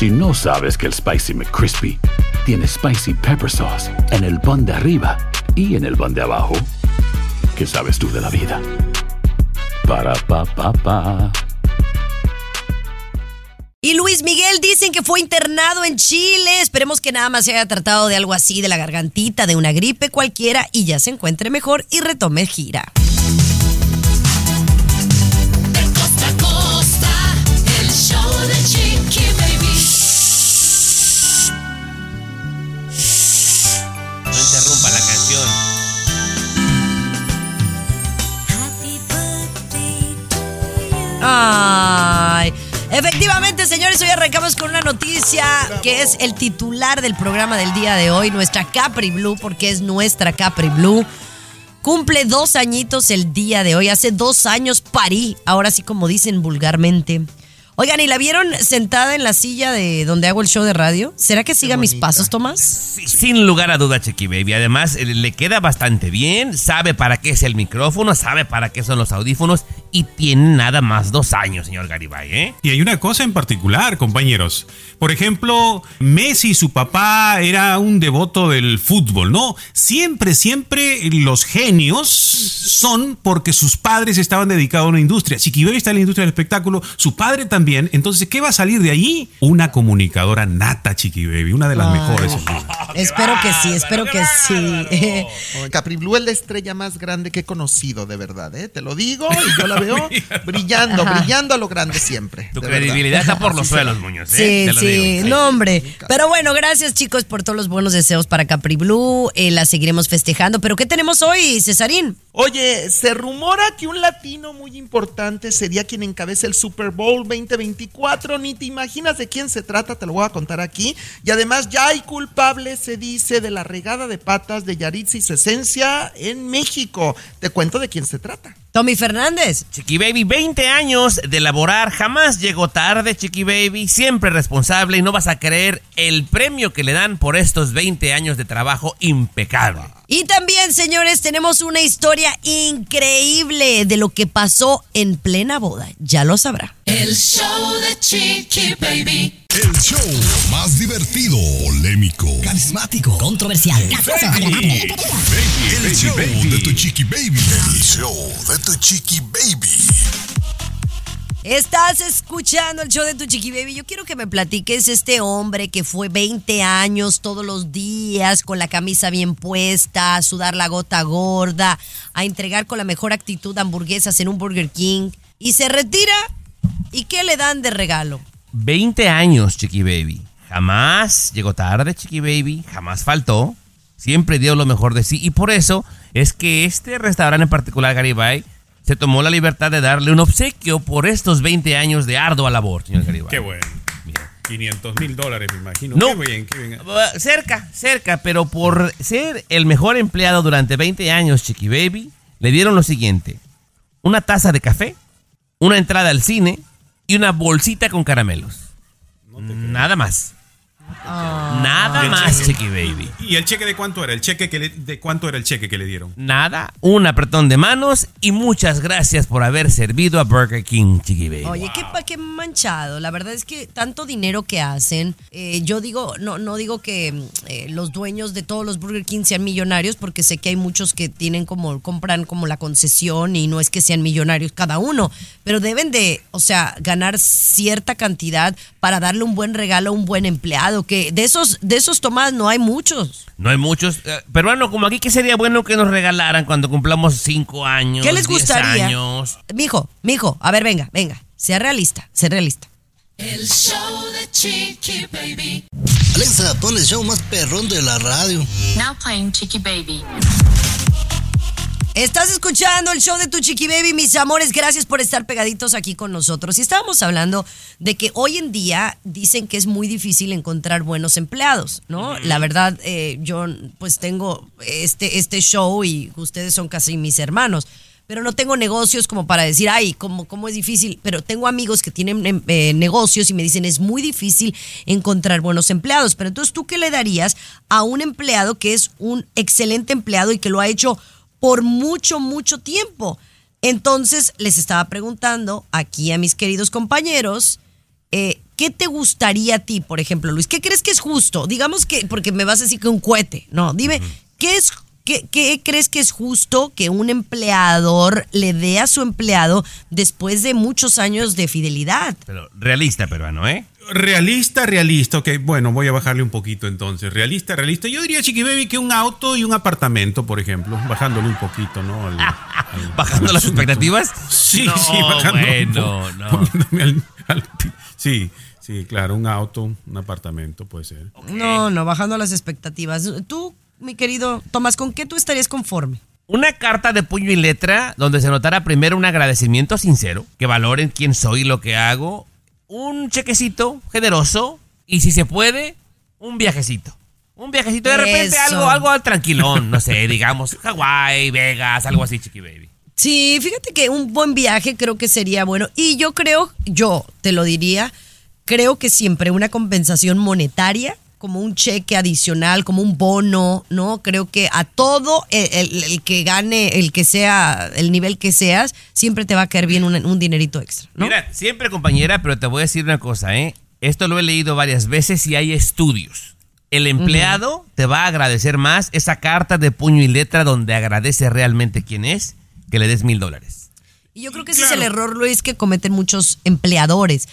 Si no sabes que el Spicy McCrispy tiene Spicy Pepper Sauce en el pan de arriba y en el pan de abajo, ¿qué sabes tú de la vida? Para, pa, pa, pa. Y Luis Miguel dicen que fue internado en Chile. Esperemos que nada más se haya tratado de algo así, de la gargantita, de una gripe cualquiera y ya se encuentre mejor y retome gira. Ay. Efectivamente, señores, hoy arrancamos con una noticia que es el titular del programa del día de hoy, nuestra Capri Blue, porque es nuestra Capri Blue. Cumple dos añitos el día de hoy. Hace dos años parí, ahora sí como dicen vulgarmente. Oigan, ¿y la vieron sentada en la silla de donde hago el show de radio? ¿Será que siga mis pasos, Tomás? Sí, sin lugar a duda, Chiqui Baby. Además, eh, le queda bastante bien. Sabe para qué es el micrófono, sabe para qué son los audífonos. Y tiene nada más dos años, señor Garibay, ¿eh? Y hay una cosa en particular, compañeros. Por ejemplo, Messi, su papá, era un devoto del fútbol, ¿no? Siempre, siempre los genios son porque sus padres estaban dedicados a una industria. Chiqui Baby está en la industria del espectáculo, su padre también. Entonces, ¿qué va a salir de allí? Una comunicadora nata, Chiqui Baby, una de las Ay. mejores. Espero que sí, espero que sí. Capri Blue es la estrella más grande que he conocido, de verdad, ¿eh? Te lo digo y yo la veo brillando, Ajá. brillando a lo grande siempre. Tu credibilidad está por los suelos. Muñoz, ¿eh? Sí, Te lo sí, digo. no hombre. Pero bueno, gracias chicos por todos los buenos deseos para Capri Blue. Eh, la seguiremos festejando. Pero ¿qué tenemos hoy, Cesarín? Oye, se rumora que un latino muy importante sería quien encabece el Super Bowl 2024. Ni te imaginas de quién se trata, te lo voy a contar aquí. Y además ya hay culpable, se dice, de la regada de patas de Yaritza y su en México. Te cuento de quién se trata. Tommy Fernández. Chiqui Baby, 20 años de laborar, jamás llegó tarde, Chiqui Baby, siempre responsable y no vas a creer el premio que le dan por estos 20 años de trabajo impecable. Y también, señores, tenemos una historia increíble de lo que pasó en plena boda. Ya lo sabrá. El show de Chiqui Baby. El show más divertido, polémico, carismático, controversial, el show de tu chiqui baby. El show de tu chiqui baby. Estás escuchando el show de tu chiqui baby. Yo quiero que me platiques este hombre que fue 20 años todos los días con la camisa bien puesta, a sudar la gota gorda, a entregar con la mejor actitud hamburguesas en un Burger King y se retira. ¿Y qué le dan de regalo? 20 años, Chiqui Baby. Jamás llegó tarde, Chiqui Baby. Jamás faltó. Siempre dio lo mejor de sí. Y por eso es que este restaurante en particular, Garibay, se tomó la libertad de darle un obsequio por estos 20 años de ardua labor, señor Garibay. Qué bueno. 500 mil dólares, me imagino. No. Qué bien, qué bien. Uh, cerca, cerca, pero por ser el mejor empleado durante 20 años, Chiqui Baby, le dieron lo siguiente: una taza de café, una entrada al cine y una bolsita con caramelos. Nada más. Nada Y el más, cheque- Chiqui Baby. ¿Y el cheque de cuánto era? ¿El cheque que le- de cuánto era el cheque que le dieron? Nada, un apretón de manos y muchas gracias por haber servido a Burger King, Chiqui Baby. Oye, qué, pa- qué manchado. La verdad es que tanto dinero que hacen. eh, yo digo, no, no digo que eh, los dueños de todos los Burger King sean millonarios, porque sé que hay muchos que tienen como, compran como la concesión y no es que sean millonarios cada uno, pero deben de, o sea, ganar cierta cantidad para darle un buen regalo a un buen empleado. Que de esos, de esos Tomás no hay muchos. No hay muchos. eh, peruano, como aquí, ¿qué sería bueno que nos regalaran cuando cumplamos 5 años? ¿Qué les 10 gustaría? años? Mijo, mijo, a ver, venga, venga. Sea realista, sea realista. El show de Chiqui Baby. Alexa, pon el show más perrón de la radio. Now playing Chiqui Baby. Estás escuchando el show de tu chiqui baby, mis amores. Gracias por estar pegaditos aquí con nosotros. Y estábamos hablando de que hoy en día dicen que es muy difícil encontrar buenos empleados, ¿no? La verdad, eh, yo pues tengo este, este show y ustedes son casi mis hermanos. Pero no tengo negocios como para decir, ay, cómo, cómo es difícil. Pero tengo amigos que tienen em, eh, negocios y me dicen, es muy difícil encontrar buenos empleados. Pero entonces, ¿tú qué le darías a un empleado que es un excelente empleado y que lo ha hecho por mucho, mucho tiempo. Entonces les estaba preguntando aquí a mis queridos compañeros, eh, ¿qué te gustaría a ti, por ejemplo, Luis? ¿Qué crees que es justo? Digamos que, porque me vas a decir que un cohete, no, dime, ¿qué es ¿Qué, qué crees que es justo que un empleador le dé a su empleado después de muchos años de fidelidad? Pero realista peruano, ¿eh? Realista, realista. Ok, bueno, voy a bajarle un poquito entonces. Realista, realista. Yo diría, Chiqui Baby, que un auto y un apartamento, por ejemplo. Bajándole un poquito, ¿no? Al- al- ¿Bajando al las expectativas? Sí, No, sí, bajando. bueno, no. al- sí, sí, claro. Un auto, un apartamento puede ser. No, no, bajando las expectativas. Tú, mi querido Tomás, ¿con qué tú estarías conforme? Una carta de puño y letra donde se notara primero un agradecimiento sincero, que valoren quién soy y lo que hago, un chequecito generoso y si se puede, un viajecito. Un viajecito de repente, Eso. algo, algo tranquilón, no sé, digamos, Hawái, Vegas, algo así, chiqui baby. Sí, fíjate que un buen viaje creo que sería bueno. Y yo creo, yo te lo diría, creo que siempre una compensación monetaria, como un cheque adicional, como un bono, ¿no? Creo que a todo el, el- el que gane, el que sea, el nivel que seas, siempre te va a caer bien un, un dinerito extra, ¿no? Mira, siempre compañera, pero te voy a decir una cosa, ¿eh? Esto lo he leído varias veces y hay estudios. El empleado te va a agradecer más esa carta de puño y letra donde agradece realmente quién es que le des mil dólares. Y yo creo que ese es el error, Luis, que cometen muchos empleadores,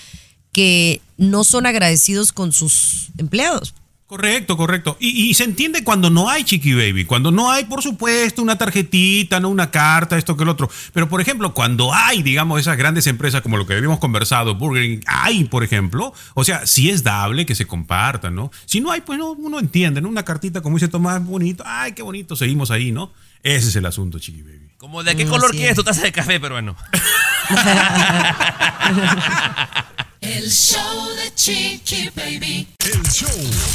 que no son agradecidos con sus empleados. Correcto, correcto. Y, y se entiende cuando no hay Chiqui Baby, cuando no hay, por supuesto, una tarjetita, no una carta, esto que el otro. Pero, por ejemplo, cuando hay, digamos, esas grandes empresas como lo que habíamos conversado, Burger King, hay, por ejemplo, o sea, sí es dable que se compartan, ¿no? Si no hay, pues no, uno entiende, ¿no? Una cartita, como dice Tomás, bonito, ay, qué bonito, seguimos ahí, ¿no? Ese es el asunto, Chiqui Baby. Como de qué Mm, color quieres es. tu taza de café peruano. El show de Chiqui Baby. El show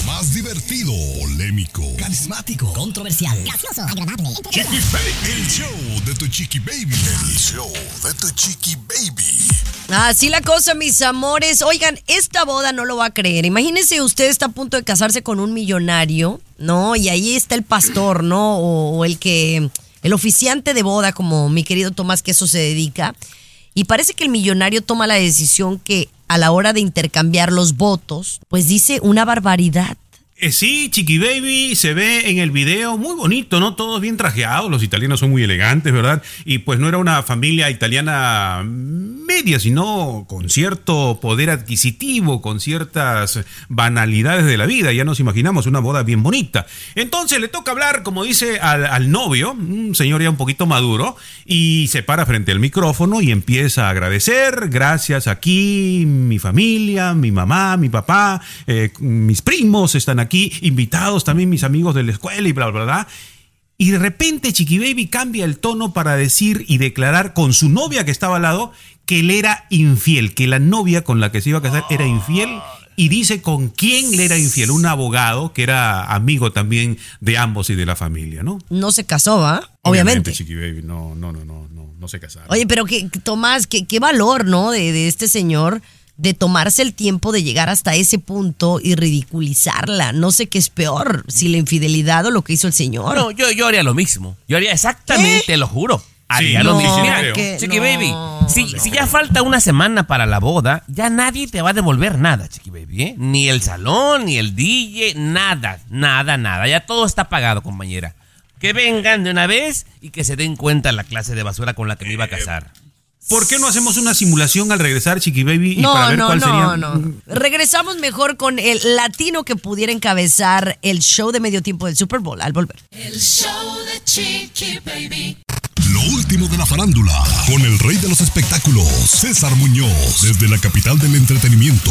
más divertido, polémico, Carismático, controversial, gracioso, agradable, Chiqui Baby. El show de tu Chiqui Baby. El show de tu Chiqui Baby. Así la cosa, mis amores. Oigan, esta boda no lo va a creer. Imagínense, usted está a punto de casarse con un millonario, ¿no? Y ahí está el pastor, ¿no? O, o el que, el oficiante de boda, como mi querido Tomás, que eso se dedica. Y parece que el millonario toma la decisión que a la hora de intercambiar los votos, pues dice una barbaridad. Eh, sí, Chiqui Baby se ve en el video muy bonito, ¿no? Todos bien trajeados, los italianos son muy elegantes, ¿verdad? Y pues no era una familia italiana media, sino con cierto poder adquisitivo, con ciertas banalidades de la vida. Ya nos imaginamos una boda bien bonita. Entonces le toca hablar, como dice, al, novio, un señor ya un poquito maduro, y se para frente al micrófono y empieza a agradecer, gracias aquí, mi familia, mi mamá, mi papá, eh, mis primos están aquí, invitados también mis amigos de la escuela y bla, bla, bla. Y de repente Chiqui Baby cambia el tono para decir y declarar con su novia que estaba al lado que él era infiel, que la novia con la que se iba a casar era infiel. Y dice con quién le era infiel, un abogado que era amigo también de ambos y de la familia, ¿no? No se casó, ¿va? Obviamente. Chiqui Baby, no, no, no, no, no, no se casaron. Oye, pero que, Tomás, qué, qué valor, ¿no? De, de este señor de tomarse el tiempo de llegar hasta ese punto y ridiculizarla. No sé qué es peor, si la infidelidad o lo que hizo el señor. No, yo, yo haría lo mismo. Yo haría exactamente, lo juro. Haría Sí, lo no, mismo. Mira, que- Chiqui no, Baby, si, no. si ya falta una semana para la boda, ya nadie te va a devolver nada, Chiqui Baby, ¿eh? Ni el salón, ni el DJ, nada, nada, nada. Ya todo está pagado, compañera. Que vengan de una vez y que se den cuenta la clase de basura con la que me iba a casar. ¿Por qué no hacemos una simulación al regresar, Chiqui Baby, y No, para ver no, cuál no, sería? no. Regresamos mejor con el latino que pudiera encabezar el show de medio tiempo del Super Bowl al volver. El show de Chiqui Baby. Lo último de la farándula, con el rey de los espectáculos, César Muñoz, desde la capital del entretenimiento,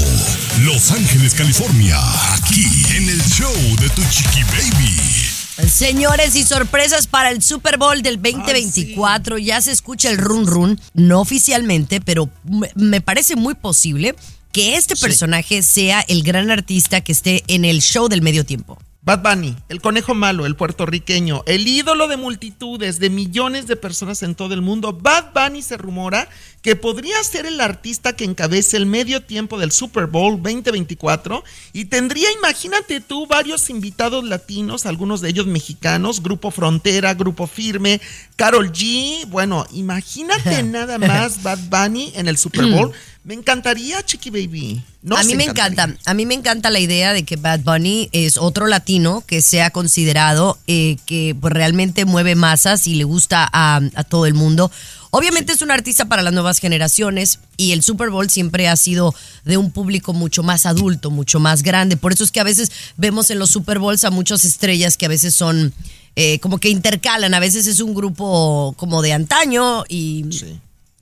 Los Ángeles, California, aquí en el show de tu Chiqui Baby. Señores, y sorpresas para el Super Bowl del 2024. Ya se escucha el run run, no oficialmente, pero me, me parece muy posible que este personaje sea el gran artista que esté en el show del medio tiempo. Bad Bunny, el conejo malo, el puertorriqueño, el ídolo de multitudes, de millones de personas en todo el mundo. Bad Bunny se rumora que podría ser el artista que encabece el medio tiempo del Super Bowl 2024 y tendría, imagínate tú, varios invitados latinos, algunos de ellos mexicanos, Grupo Frontera, Grupo Firme, Carol G. Bueno, imagínate nada más Bad Bunny en el Super Bowl. Me encantaría, Chiqui Baby. A mí me encantaría. encanta, a mí me encanta la idea de que Bad Bunny es otro latino que sea considerado eh, que pues, realmente mueve masas y le gusta a, a todo el mundo. Obviamente es un artista para las nuevas generaciones y el Super Bowl siempre ha sido de un público mucho más adulto, mucho más grande. Por eso es que a veces vemos en los Super Bowls a muchas estrellas que a veces son eh, como que intercalan. A veces es un grupo como de antaño y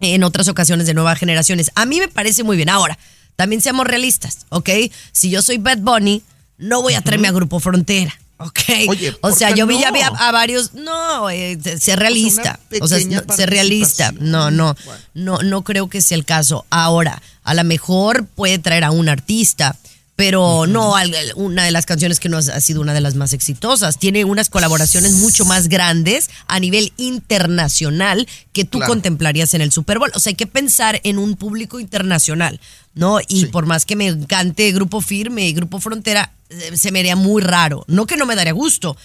en otras ocasiones de nuevas generaciones. A mí me parece muy bien. Ahora, también seamos realistas, ¿ok? Si yo soy Bad Bunny, no voy a traerme a Grupo Frontera. Ok, Oye, o ¿por sea, yo vi ya vi a, a varios, no, eh, ser realista, o sea, no, ser realista, no, no, Bueno. no, no creo que sea el caso. Ahora, a lo mejor puede traer a un artista, pero no una de las canciones que no ha sido una de las más exitosas. Tiene unas colaboraciones mucho más grandes a nivel internacional que tú Claro. contemplarías en el Super Bowl. O sea, hay que pensar en un público internacional, ¿no? Y Sí. por más que me encante Grupo Firme y Grupo Frontera, eh, se me haría muy raro. No que no me daría gusto,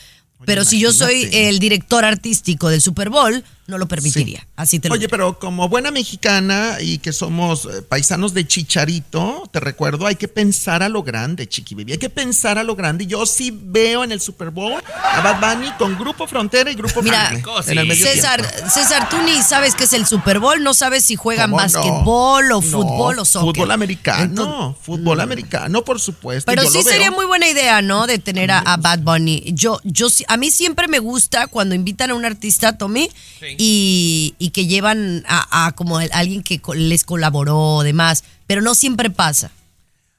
pero si yo soy el director artístico del Super Bowl, no lo permitiría. Así te lo Oye, pero como buena mexicana y que somos eh, paisanos de Chicharito, te recuerdo, hay que pensar a lo grande, Chiqui Baby. Hay que pensar a lo grande. Yo sí veo en el Super Bowl a Bad Bunny con Grupo Frontera y Grupo Mira, en el sí. medio César, tiempo. César, tú ni sabes qué es el Super Bowl, no sabes si juegan ¿Cómo no? básquetbol o No, fútbol o soccer. Fútbol americano, Entonces- fútbol americano, por supuesto. Pero yo sí lo veo. sería muy buena idea, ¿no? De tener a, a Bad Bunny. Yo, yo, sí- a mí siempre me gusta cuando invitan a un artista, Tommy, y, y que llevan a, a como alguien que les colaboró o demás. Pero no siempre pasa.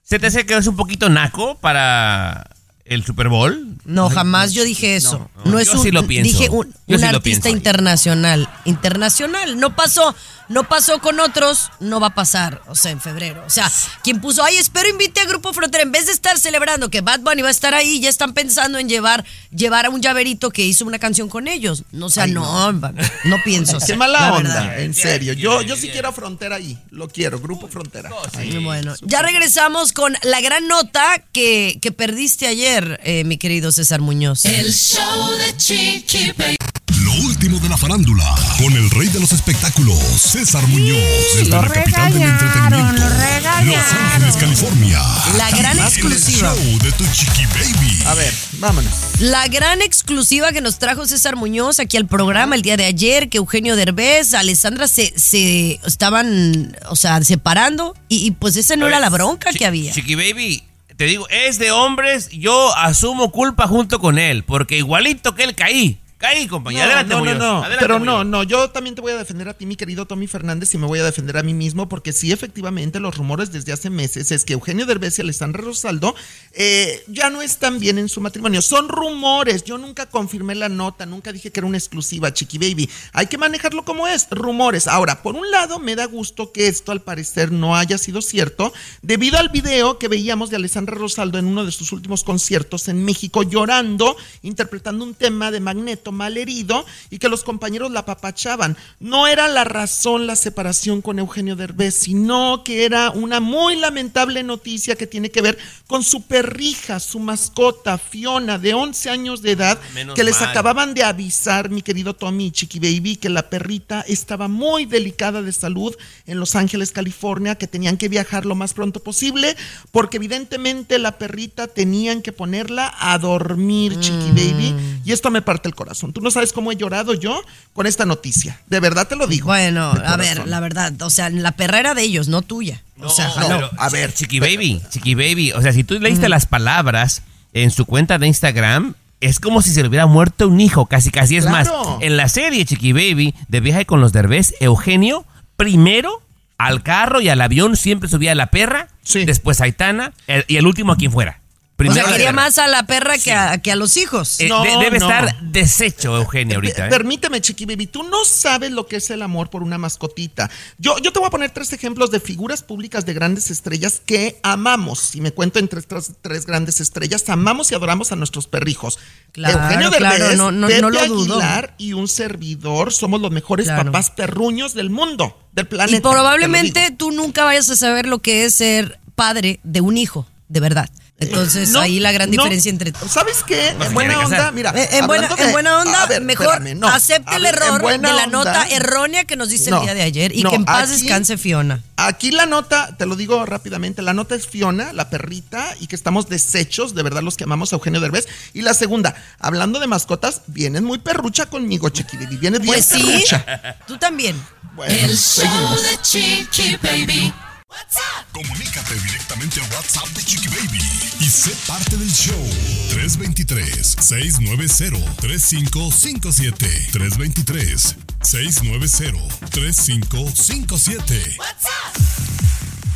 ¿Se te hace que es un poquito naco para el Super Bowl? No, jamás yo dije eso. No, no, es yo un, sí lo pienso. Dije un, un sí artista internacional. Internacional. No pasó. No pasó con otros, no va a pasar, o sea, en febrero. O sea, quien puso, ay, espero invite a Grupo Frontera, en vez de estar celebrando que Bad Bunny va a estar ahí, ya están pensando en llevar, llevar a un llaverito que hizo una canción con ellos. No, o sea, Ay, no, no, pienso. Qué mala la onda, verdad. en serio. Yo, yo sí quiero a Frontera ahí. Lo quiero, Grupo Frontera. Ahí. Bueno, ya regresamos con la gran nota que, que perdiste ayer, eh, mi querido César Muñoz. El show de Chiqui Baby. Lo último de la farándula, con el rey de los espectáculos, César Muñoz, desde lo la capital del regañaron, entretenimiento, lo regañaron. Los Ángeles, California. La gran En el exclusiva. show de tu chiqui baby. A ver, vámonos. La gran exclusiva que nos trajo César Muñoz aquí al programa el día de ayer, que Eugenio Derbez, Alessandra se, se estaban, o sea, separando y, y pues esa no era la bronca que había. Chiqui Baby, te digo, es de hombres, yo asumo culpa junto con él, porque igualito que él caí. Caí, compañero. No, adelante, no, no, no. Adelante, Pero no, no, yo también te voy a defender a ti, mi querido Tommy Fernández, y me voy a defender a mí mismo, porque sí, efectivamente, los rumores desde hace meses es que Eugenio Derbez y Alessandra Rosaldo eh, ya no están bien en su matrimonio. Son rumores, yo nunca confirmé la nota, nunca dije que era una exclusiva, Chiqui Baby. Hay que manejarlo como es, rumores. Ahora, por un lado, me da gusto que esto al parecer no haya sido cierto, debido al video que veíamos de Alessandra Rosaldo en uno de sus últimos conciertos en México, llorando, interpretando un tema de Magneto mal herido y que los compañeros la apapachaban. No era la razón la separación con Eugenio Derbez, sino que era una muy lamentable noticia que tiene que ver con su perrija, su mascota, Fiona, de 11 años de edad, Menos que les mal. acababan de avisar, mi querido Tommy Chiqui Baby, que la perrita estaba muy delicada de salud en Los Ángeles, California, que tenían que viajar lo más pronto posible, porque evidentemente la perrita tenían que ponerla a dormir, Chiqui Baby, y esto me parte el corazón. Tú no sabes cómo he llorado yo con esta noticia. De verdad te lo digo. Bueno, a ver, la verdad, o sea, la perra era de ellos, no tuya. No, o sea, no, a ver, Chiqui Baby, Chiqui Baby. O sea, si tú leíste las palabras en su cuenta de Instagram, es como si se le hubiera muerto un hijo, casi casi. Es Claro. más, en la serie Chiqui Baby, de viaje con los Derbez, Eugenio, primero al carro y al avión siempre subía a la perra, Sí. después a Aitana el- y el último a quien fuera. O Primero sea, la quería más a la perra que, a, que a los hijos. Eh, No, de- debe no. estar deshecho Eugenio ahorita. ¿eh? Permíteme, Chiqui Baby, tú no sabes lo que es el amor por una mascotita. Yo, yo te voy a poner tres ejemplos de figuras públicas de grandes estrellas que amamos. Si me cuento entre tres, tres grandes estrellas, amamos y adoramos a nuestros perrijos. Claro, Eugenio claro, Derbez, no- no- Pepe no lo dudo. Aguilar y un servidor somos los mejores Claro. papás perruños del mundo, del planeta. Y probablemente tú nunca vayas a saber lo que es ser padre de un hijo. de verdad. Entonces, No, ahí la gran no. diferencia entre ¿Sabes qué? No se en buena onda, mira. Eh, en, buena, en buena onda, ver, mejor espérame, no. acepte el error de la onda- nota errónea que nos dice No, el día de ayer y no, que en paz aquí- descanse Fiona. Aquí la nota, te lo digo rápidamente, la nota es Fiona, la perrita, y que estamos deshechos, de verdad los que amamos a Eugenio Derbez. Y la segunda, hablando de mascotas, vienes muy perrucha conmigo, Chiqui vienes bien Pues sí, perrucha. tú también. Bueno, El show de Chiqui Baby. Comunícate directamente al WhatsApp de Chiqui Baby y sé parte del show. 323-690-3557. 323-690-3557.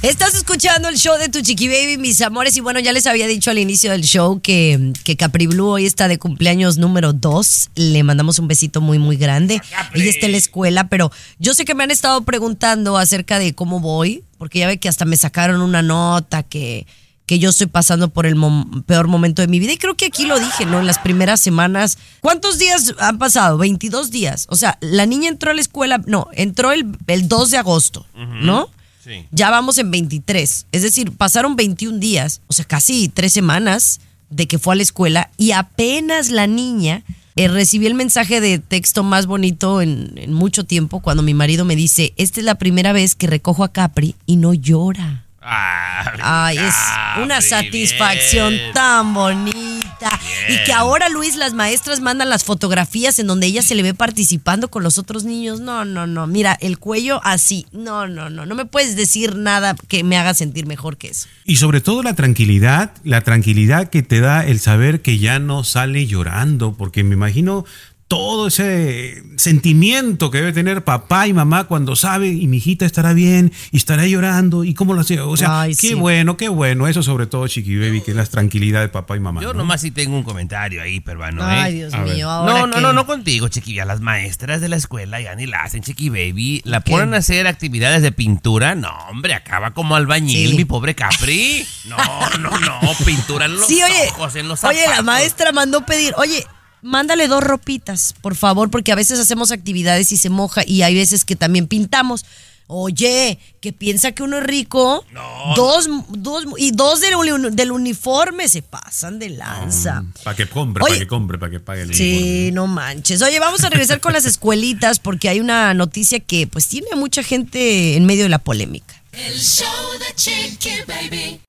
Estás escuchando el show de tu chiqui baby, mis amores. Y bueno, ya les había dicho al inicio del show que, que Capri Blue hoy está de cumpleaños número 2. Le mandamos un besito muy, muy grande. Ella está en la escuela, pero yo sé que me han estado preguntando acerca de cómo voy, porque ya ve que hasta me sacaron una nota que, que yo estoy pasando por el mom- peor momento de mi vida. Y creo que aquí lo dije, ¿no? En las primeras semanas. ¿Cuántos días han pasado? 22 días. O sea, la niña entró a la escuela, no, entró el, el 2 de agosto, ¿no? Sí. Ya vamos en 23. Es decir, pasaron 21 días, o sea, casi tres semanas de que fue a la escuela y apenas la niña eh, recibí el mensaje de texto más bonito en, en mucho tiempo cuando mi marido me dice, esta es la primera vez que recojo a Capri y no llora. Ah, Ay, es una Capri, satisfacción bien. tan bonita. Y que ahora, Luis, las maestras mandan las fotografías en donde ella se le ve participando con los otros niños. No, no, no. Mira, el cuello así. No, no, no. No me puedes decir nada que me haga sentir mejor que eso. Y sobre todo la tranquilidad, la tranquilidad que te da el saber que ya no sale llorando, porque me imagino todo ese sentimiento que debe tener papá y mamá cuando sabe y mi hijita estará bien y estará llorando y cómo lo hace. O sea, Ay, qué sí. bueno, qué bueno. Eso sobre todo, Chiqui Baby, que es la tranquilidad de papá y mamá. Yo ¿no? nomás sí tengo un comentario ahí, peruano, ¿eh? Ay, Dios A mío. Ahora No, no, que- no, no contigo, chiquilla. Las maestras de la escuela ya ni la hacen, chiqui baby. La ¿Qué? ponen a hacer actividades de pintura. No, hombre, acaba como albañil, Sí. mi pobre Capri. No, no, no, pintura en los Sí, oye. ojos, en los Oye, la maestra mandó pedir. Oye. Mándale dos ropitas, por favor, porque a veces hacemos actividades y se moja y hay veces que también pintamos. Oye, que piensa que uno es rico. Dos, dos, y dos del, del uniforme se pasan de lanza. Para que compre, para que compre, para que pague el Sí, no manches. Oye, vamos a regresar con las escuelitas porque hay una noticia que pues tiene a mucha gente en medio de la polémica. El show de Chiqui Baby.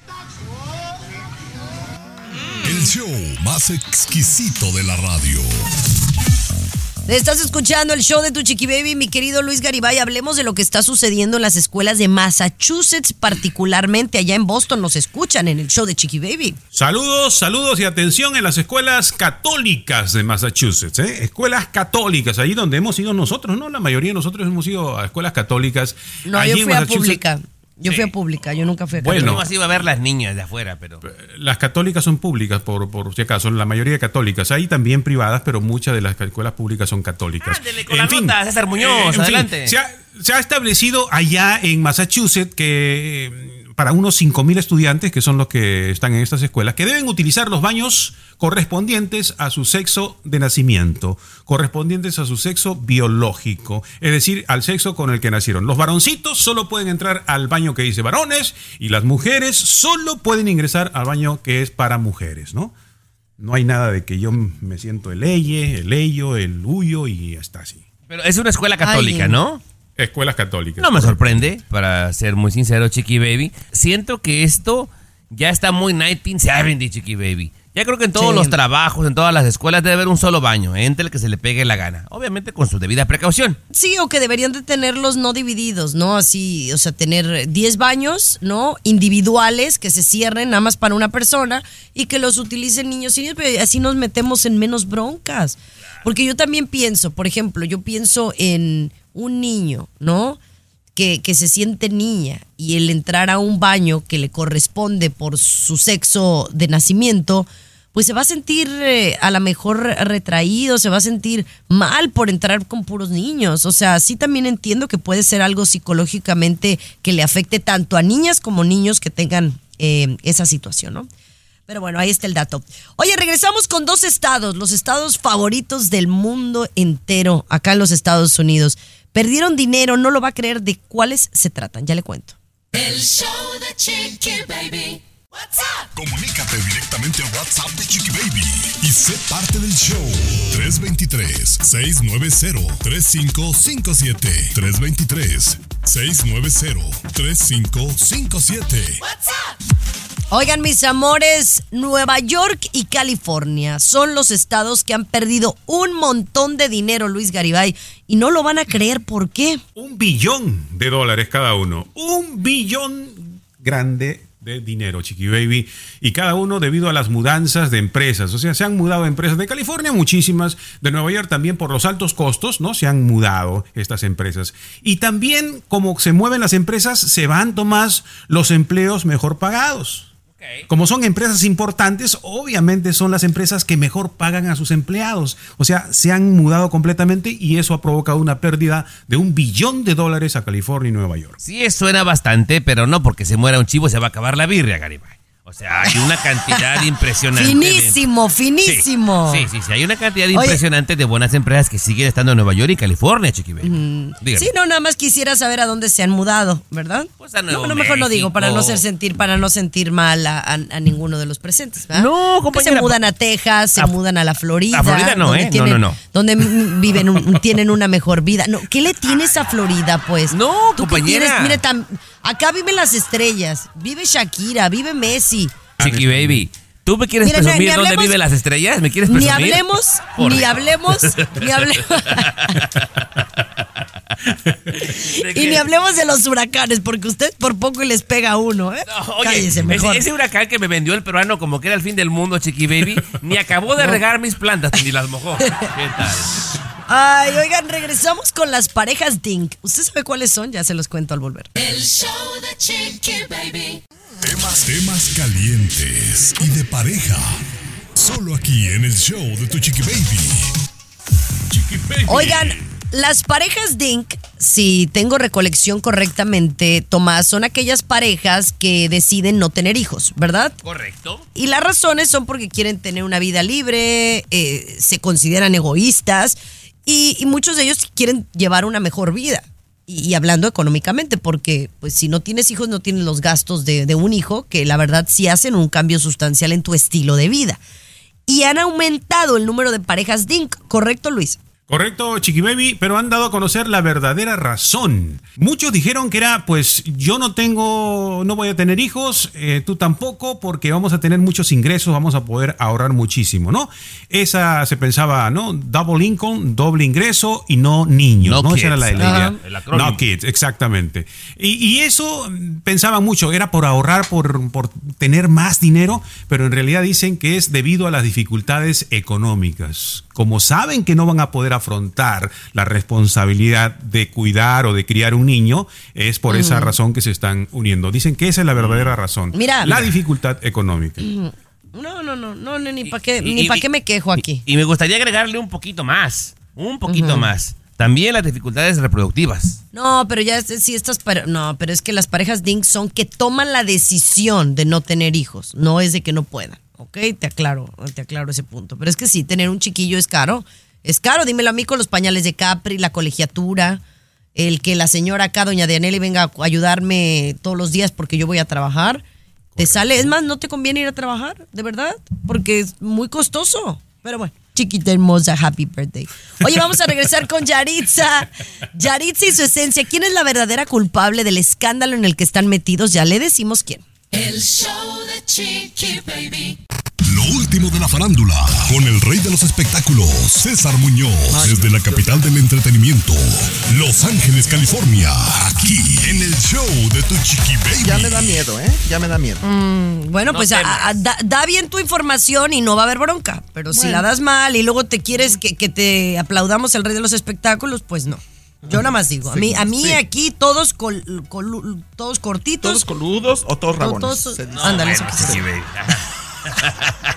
El show más exquisito de la radio. Estás escuchando el show de tu chiqui baby, mi querido Luis Garibay. Hablemos de lo que está sucediendo en las escuelas de Massachusetts, particularmente allá en Boston. Nos escuchan en el show de Chiqui Baby. Saludos, saludos y atención en las escuelas católicas de Massachusetts, ¿eh? escuelas católicas, ahí donde hemos ido nosotros, ¿no? La mayoría de nosotros hemos ido a escuelas católicas. No, Allí yo en fui a Massachusetts, pública. Yo fui Sí. a pública, yo nunca fui a Bueno. católica. Nomás iba a ver las niñas de afuera, pero. Las católicas son públicas, por, por si acaso, la mayoría de católicas. Hay también privadas, pero muchas de las escuelas públicas son católicas. Ándele con la nota, César Muñoz, en fin, adelante. se, ha, se ha establecido allá en Massachusetts que eh, para unos 5.000 estudiantes, que son los que están en estas escuelas, que deben utilizar los baños correspondientes a su sexo de nacimiento, correspondientes a su sexo biológico, es decir, al sexo con el que nacieron. Los varoncitos solo pueden entrar al baño que dice varones y las mujeres solo pueden ingresar al baño que es para mujeres, ¿no? No hay nada de que yo me siento el eye, el ello, el huyo y está así. Pero es una escuela católica, Ay. ¿no? Escuelas católicas. No me sorprende, para ser muy sincero, Chiqui Baby. Siento que esto ya está muy 1970, Chiqui Baby. Ya creo que en todos Sí. los trabajos, en todas las escuelas debe haber un solo baño, entre el que se le pegue la gana. Obviamente con su debida precaución. Sí, o que deberían de tenerlos no divididos, ¿no? Así, o sea, tener 10 baños, ¿no? Individuales que se cierren nada más para una persona y que los utilicen niños y niños, pero así nos metemos en menos broncas. Porque yo también pienso, por ejemplo, yo pienso en un niño, ¿no? Que, que se siente niña y el entrar a un baño que le corresponde por su sexo de nacimiento, pues se va a sentir eh, a lo mejor retraído, se va a sentir mal por entrar con puros niños. O sea, sí también entiendo que puede ser algo psicológicamente que le afecte tanto a niñas como niños que tengan eh, esa situación, ¿no? Pero bueno, ahí está el dato. Oye, regresamos con dos estados, los estados favoritos del mundo entero, acá en los Estados Unidos. Perdieron dinero, no lo va a creer de cuáles se tratan, ya le cuento. El show de Chiqui Baby. What's up? directamente al WhatsApp de Chiqui Baby y sé parte del show. 323-690-3557. 323-690-3557. Oigan, mis amores, Nueva York y California son los estados que han perdido un montón de dinero, Luis Garibay, y no lo van a creer por qué. Un billón de dólares cada uno. Un billón grande de dinero, Chiqui Baby. Y cada uno debido a las mudanzas de empresas. O sea, se han mudado empresas de California, muchísimas. De Nueva York también por los altos costos, ¿no? Se han mudado estas empresas. Y también, como se mueven las empresas, se van Tomás los empleos mejor pagados. Como son empresas importantes, obviamente son las empresas que mejor pagan a sus empleados. O sea, se han mudado completamente y eso ha provocado una pérdida de un billón de dólares a California y Nueva York. Sí, eso suena bastante, pero no porque se muera un chivo se va a acabar la birria, Garibay. O sea, hay una cantidad impresionante. de- Finísimo, finísimo. Sí, sí, sí, hay una cantidad Oye. impresionante de buenas empresas que siguen estando en Nueva York y California, Chiqui. Dígame. Sí, no, nada más quisiera saber a dónde se han mudado, ¿verdad? Pues a Nuevo no, no, mejor no digo, para no ser sentir, para no sentir mal a, a- a ninguno de los presentes, ¿verdad? No, compañera, se mudan a Texas, se a- mudan a la Florida. a Florida no, ¿eh? No, tienen- no, no. Donde mm, viven, un- tienen una mejor vida. No, ¿qué le tienes a Florida, pues? No, Tú compañera. tienes, mire, tam- acá viven las estrellas, vive Shakira, vive Messi. Chiqui Baby. ¿Tú me quieres Mira, ni- presumir ni dónde hablemos- viven las estrellas? ¿Me quieres Ni presumir? hablemos, Por ni hablemos, ni hablemos. ¿De Y ni hablemos de los huracanes, porque usted por poco y les pega a uno, ¿eh? No, Oye, Cállese ese, mejor. ese huracán que me vendió el peruano como que era el fin del mundo, Chiqui Baby, ni acabó de regar mis plantas ni las mojó. ¿Qué tal? Ay, oigan, regresamos con las parejas Dink. ¿Usted sabe cuáles son? Ya se los cuento al volver. El show de Chiqui Baby. Temas, temas calientes y de pareja. Solo aquí en el show de tu Chiqui Baby. Chiqui Baby. Oigan, las parejas Dink, si tengo recolección correctamente, Tomás, son aquellas parejas que deciden no tener hijos, ¿verdad? ¿Correcto? Y las razones son porque quieren tener una vida libre, eh, se consideran egoístas y, y muchos de ellos quieren llevar una mejor vida. Y, hablando económicamente, porque pues si no tienes hijos no tienes los gastos de, de un hijo, que la verdad sí hacen un cambio sustancial en tu estilo de vida. Y han aumentado el número de parejas DINK, ¿correcto Luis? Correcto, Chiqui Baby, pero han dado a conocer la verdadera razón. Muchos dijeron que era, pues yo no tengo, no voy a tener hijos, eh, tú tampoco, porque vamos a tener muchos ingresos, vamos a poder ahorrar muchísimo, ¿no? Esa se pensaba, ¿no? Double income, doble ingreso y no niños, No ¿no? Esa era la, kids. la idea. No kids, exactamente. Y, y eso pensaban mucho, era por ahorrar, por, por tener más dinero, pero en realidad dicen que es debido a las dificultades económicas. Como saben que no van a poder afrontar la responsabilidad de cuidar o de criar un niño, es por esa razón que se están uniendo. Dicen que esa es la verdadera razón. Mira. la dificultad económica. No, no, no, no, ni para qué, ni para qué me quejo aquí. Y, y me gustaría agregarle un poquito más, un poquito más. También las dificultades reproductivas. No, pero ya es- sí estas no, pero es que las parejas DINK son que toman la decisión de no tener hijos, no es de que no puedan, ¿ok? Te aclaro, te aclaro ese punto. Pero es que sí, tener un chiquillo es caro, es caro, dímelo a mí con los pañales de Capri, la colegiatura, el que la señora acá, doña Dianelli, venga a ayudarme todos los días porque yo voy a trabajar. Te sale, es más, no te conviene ir a trabajar, de verdad, porque es muy costoso. Pero bueno, chiquita hermosa, happy birthday. Oye, vamos a regresar con Yaritza. Yaritza y su esencia. ¿Quién es la verdadera culpable del escándalo en el que están metidos? Ya le decimos quién. El show de Chiqui Baby. Lo último de la farándula, con el rey de los espectáculos, César Muñoz, desde la capital del entretenimiento, Los Ángeles, California, aquí en el show de tu chiqui baby. Ya me da miedo, ¿eh? Ya me da miedo. Bueno, No pues a- temas. a- da, da bien tu información y no va a haber bronca. Pero si la das mal y luego te quieres que, que te aplaudamos el rey de los espectáculos, pues no. Yo nada más digo, a mí, a mí sí. aquí todos col- col- todos cortitos. ¿Todos coludos o todos rabones? todos- ándale, Bueno, eso. Baby.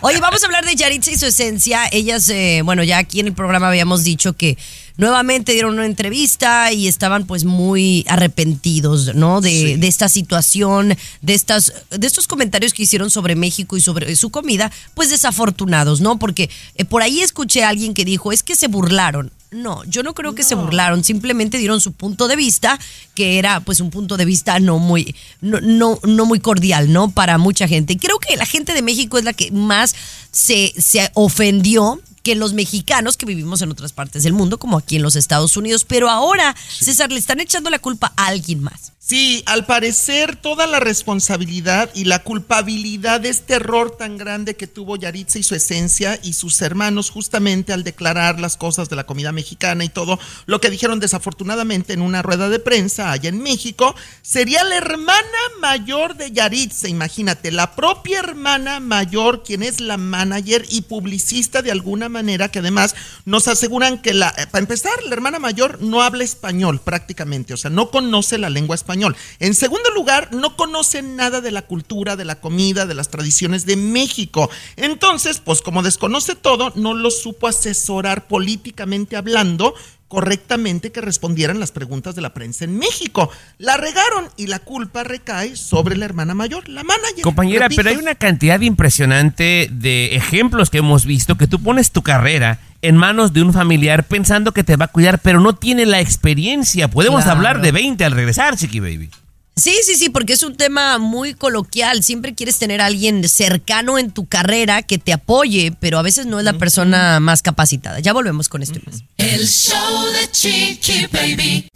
Oye, vamos a hablar de Yaritza y su esencia. Ellas, eh, bueno, ya aquí en el programa habíamos dicho que nuevamente dieron una entrevista y estaban pues muy arrepentidos, ¿no? De, de esta situación, de estas, de estos comentarios que hicieron sobre México y sobre su comida, pues desafortunados, ¿no? Porque eh, por ahí escuché a alguien que dijo, es que se burlaron. No, yo no creo que se burlaron, simplemente dieron su punto de vista, que era pues un punto de vista no muy, no, no, no muy cordial, ¿no? Para mucha gente. Y creo que la gente de México es la que más se, se ofendió que los mexicanos que vivimos en otras partes del mundo, como aquí en los Estados Unidos. Pero ahora, César, le están echando la culpa a alguien más. Sí, al parecer toda la responsabilidad y la culpabilidad de este error tan grande que tuvo Yaritza y su esencia y sus hermanos justamente al declarar las cosas de la comida mexicana y todo lo que dijeron desafortunadamente en una rueda de prensa allá en México, sería la hermana mayor de Yaritza, imagínate, la propia hermana mayor, quien es la manager y publicista de alguna manera, que además nos aseguran que la, eh, para empezar, la hermana mayor no habla español prácticamente, o sea, no conoce la lengua española. En segundo lugar, no conoce nada de la cultura, de la comida, de las tradiciones de México. Entonces, pues como desconoce todo, no lo supo asesorar políticamente hablando correctamente que respondieran las preguntas de la prensa en México. La regaron y la culpa recae sobre la hermana mayor, la manager. Compañera, pero hay una cantidad impresionante de ejemplos que hemos visto que tú pones tu carrera en manos de un familiar pensando que te va a cuidar, pero no tiene la experiencia. Podemos Claro. hablar de 20 al regresar, Chiqui Baby. Sí, sí, sí, porque es un tema muy coloquial. Siempre quieres tener a alguien cercano en tu carrera que te apoye, pero a veces no es la persona más capacitada. Ya volvemos con esto y más. El show de Chiqui Baby.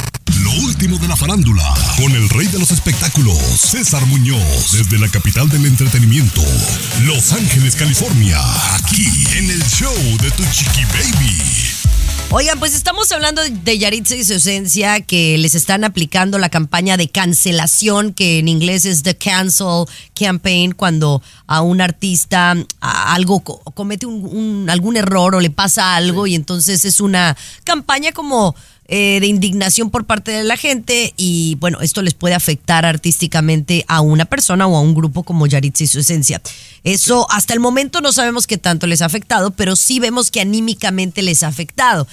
Lo último de la farándula, con el rey de los espectáculos, César Muñoz, desde la capital del entretenimiento, Los Ángeles, California, aquí en el show de Tu Chiqui Baby. Oigan, pues estamos hablando de Yaritza y su esencia, que les están aplicando la campaña de cancelación, que en inglés es The Cancel Campaign, cuando a un artista a- algo co- comete un- un- algún error o le pasa algo y entonces es una campaña como eh, de indignación por parte de la gente y bueno, esto les puede afectar artísticamente a una persona o a un grupo como Yaritza y su esencia. Eso hasta el momento no sabemos qué tanto les ha afectado, pero sí vemos que anímicamente les ha afectado.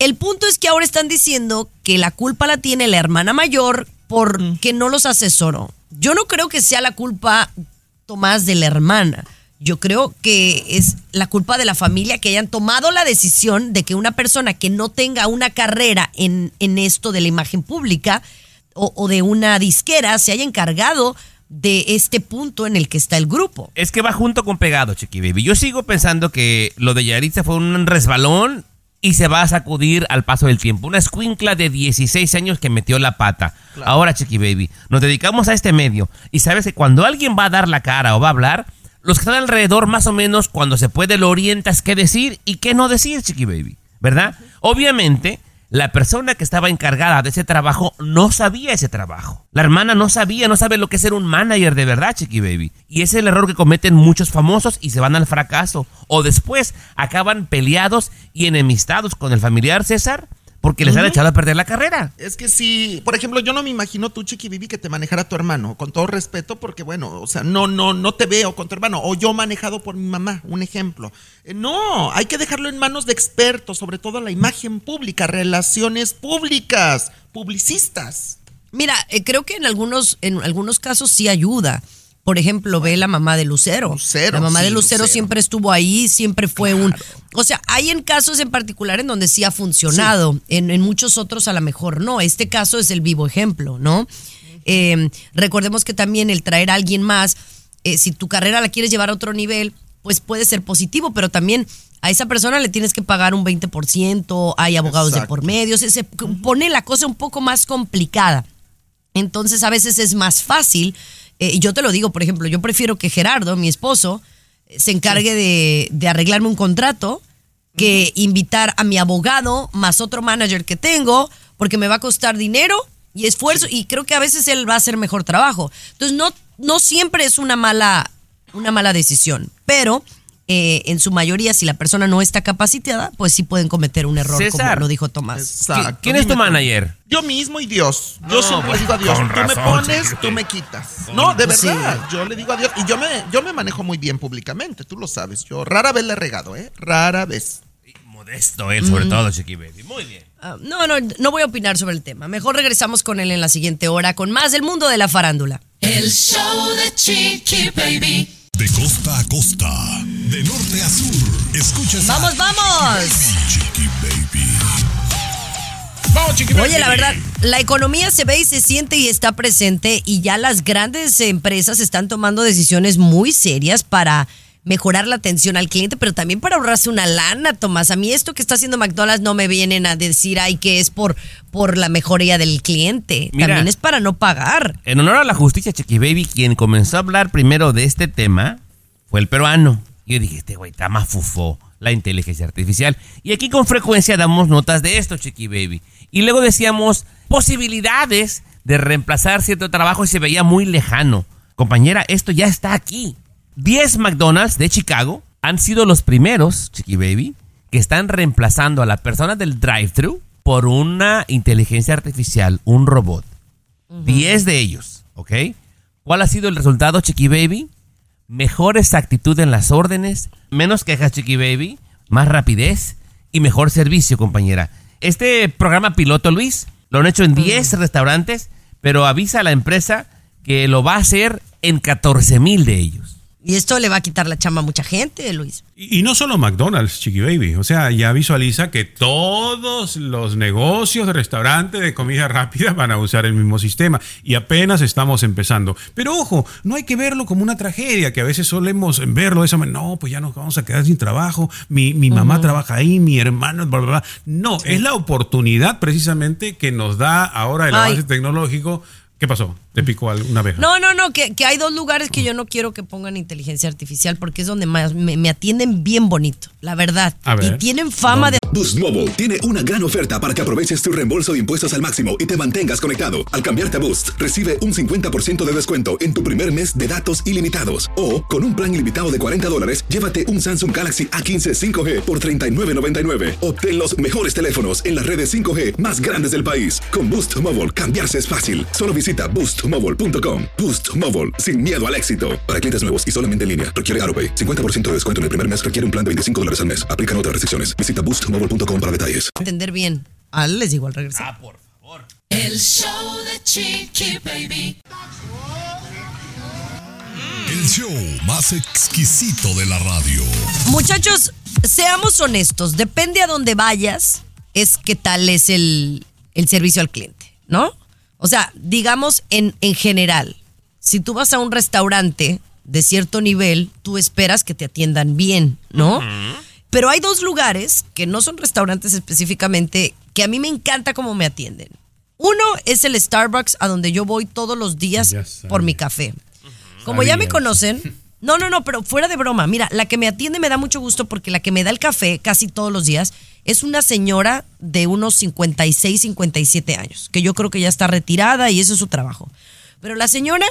El punto es que ahora están diciendo que la culpa la tiene la hermana mayor porque no los asesoró. Yo no creo que sea la culpa, Tomás, de la hermana. Yo creo que es la culpa de la familia que hayan tomado la decisión de que una persona que no tenga una carrera en, en esto de la imagen pública o, o de una disquera se haya encargado de este punto en el que está el grupo. Es que va junto con pegado, Chiqui Baby. Yo sigo pensando que lo de Yaritza fue un resbalón y se va a sacudir al paso del tiempo. Una escuincla de 16 años que metió la pata. Ahora, Chiqui Baby, nos dedicamos a este medio y sabes que cuando alguien va a dar la cara o va a hablar, los que están alrededor más o menos cuando se puede lo orientas qué decir y qué no decir, Chiqui Baby, ¿verdad? Obviamente, la persona que estaba encargada de ese trabajo no sabía ese trabajo. La hermana no sabía, no sabe lo que es ser un manager de verdad, Chiqui Baby. Y ese es el error que cometen muchos famosos y se van al fracaso. O después acaban peleados y enemistados con el familiar César porque les han echado a perder la carrera. Es que sí, por ejemplo, yo no me imagino tú, Chiqui Bibi, que te manejara tu hermano, con todo respeto, porque bueno, o sea, no, no, no te veo con tu hermano, o yo manejado por mi mamá, un ejemplo. Eh, no, hay que dejarlo en manos de expertos, sobre todo la imagen pública, relaciones públicas, publicistas. Mira, eh, creo que en algunos, en algunos casos sí ayuda. Por ejemplo, ve la mamá de Lucero. Lucero, la mamá sí, de Lucero, Lucero. siempre estuvo ahí, siempre fue un... O sea, hay en casos en particular en donde sí ha funcionado, en, en muchos otros a lo mejor no. Este caso es el vivo ejemplo, ¿no? Eh, recordemos que también el traer a alguien más, eh, si tu carrera la quieres llevar a otro nivel, pues puede ser positivo, pero también a esa persona le tienes que pagar un 20%, hay abogados de por medio, se, se pone la cosa un poco más complicada. Entonces a veces es más fácil, eh, y yo te lo digo, por ejemplo, yo prefiero que Gerardo, mi esposo, se encargue de, de arreglarme un contrato que invitar a mi abogado más otro manager que tengo, porque me va a costar dinero y esfuerzo, y creo que a veces él va a hacer mejor trabajo. Entonces no, no siempre es una mala, una mala decisión, pero eh, en su mayoría, si la persona no está capacitada, pues sí pueden cometer un error, César. como lo dijo Tomás. Exacto. ¿Quién es tu manager? Yo mismo y Dios. Yo No, siempre pues, le digo a Dios. con Tú me razón, pones, chiquito. tú me quitas. No, de Sí. verdad. Yo le digo a Dios. Y yo me, yo me manejo muy bien públicamente, tú lo sabes. Yo rara vez le he regado, ¿eh? Rara vez. Modesto él, sobre todo, Chiqui Baby. Muy bien. Ah, no, no, no voy a opinar sobre el tema. Mejor regresamos con él en la siguiente hora con más del mundo de la farándula. El show de Chiqui Baby. De costa a costa, de norte a sur, escuchas a ¡Vamos, vamos! Chiqui Baby. Vamos, Chiqui Baby. Oye, la verdad, la economía se ve y se siente y está presente y ya las grandes empresas están tomando decisiones muy serias para mejorar la atención al cliente, pero también para ahorrarse una lana, Tomás. A mí esto que está haciendo McDonald's no me vienen a decir, ay, que es por, por la mejoría del cliente. Mira. también es para no pagar. En honor a la justicia, Chiqui Baby, quien comenzó a hablar primero de este tema fue el peruano. Y yo dije, este güey está más la inteligencia artificial. Y aquí con frecuencia damos notas de esto, Chiqui Baby. Y luego decíamos posibilidades de reemplazar cierto trabajo y se veía muy lejano. Compañera, esto ya está aquí. 10 McDonald's de Chicago han sido los primeros, Chiqui Baby, que están reemplazando a la persona del drive-thru por una inteligencia artificial, un robot. 10 de ellos, ¿ok? ¿Cuál ha sido el resultado, Chiqui Baby? Mejor exactitud en las órdenes, menos quejas, Chiqui Baby, más rapidez y mejor servicio, compañera. Este programa piloto, Luis, lo han hecho en 10 restaurantes, pero avisa a la empresa que lo va a hacer en 14 mil de ellos. Y esto le va a quitar la chamba a mucha gente, Luis. Y, y no solo McDonald's, Chiqui Baby. O sea, ya visualiza que todos los negocios de restaurante de comida rápida van a usar el mismo sistema. Y apenas estamos empezando. Pero ojo, no hay que verlo como una tragedia, que a veces solemos verlo de esa manera. No, pues ya nos vamos a quedar sin trabajo. Mi, mi mamá trabaja ahí, mi hermano, bla, bla, bla. No, es la oportunidad precisamente que nos da ahora el Ay. avance tecnológico. ¿Qué pasó? ¿Te picó una abeja? No, no, no, que, que hay dos lugares que yo no quiero que pongan inteligencia artificial porque es donde más me, me atienden bien bonito, la verdad. A ver. Y tienen fama de... Boost Mobile tiene una gran oferta para que aproveches tu reembolso de impuestos al máximo y te mantengas conectado. Al cambiarte a Boost, recibe un 50% de descuento en tu primer mes de datos ilimitados. O, con un plan ilimitado de 40 dólares, llévate un Samsung Galaxy A15 5G por $39.99. Obtén los mejores teléfonos en las redes 5G más grandes del país. Con Boost Mobile, cambiarse es fácil. Solo visita boostmobile.com. Boost Mobile, sin miedo al éxito. Para clientes nuevos y solamente en línea, requiere AroPay. 50% de descuento en el primer mes requiere un plan de 25 dólares al mes. Aplican otras restricciones. Visita boostmobile.com para detalles. atender bien. Ah, les digo al regresar. por favor. El show de Chiqui Baby. El show más exquisito de la radio. Muchachos, seamos honestos, depende a dónde vayas, es qué tal es el, el servicio al cliente, ¿no? O sea, digamos en, en general, si tú vas a un restaurante de cierto nivel, tú esperas que te atiendan bien, ¿no? Pero hay dos lugares que no son restaurantes específicamente que a mí me encanta cómo me atienden. Uno es el Starbucks a donde yo voy todos los días por mi café. Como ya me conocen, no, no, no, pero fuera de broma, mira, la que me atiende me da mucho gusto porque la que me da el café casi todos los días es una señora de unos 56, 57 años, que yo creo que ya está retirada y ese es su trabajo. Pero la señora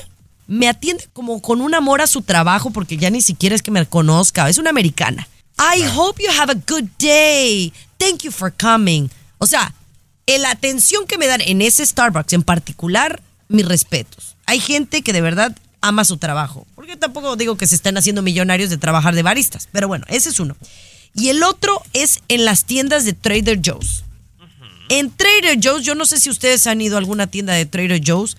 me atiende como con un amor a su trabajo porque ya ni siquiera es que me conozca, es una americana. I hope you have a good day. Thank you for coming. O sea, la atención que me dan en ese Starbucks en particular, mis respetos. Hay gente que de verdad ama su trabajo. Porque tampoco digo que se están haciendo millonarios de trabajar de baristas. Pero bueno, ese es uno. Y el otro es en las tiendas de Trader Joe's. En Trader Joe's, yo no sé si ustedes han ido a alguna tienda de Trader Joe's,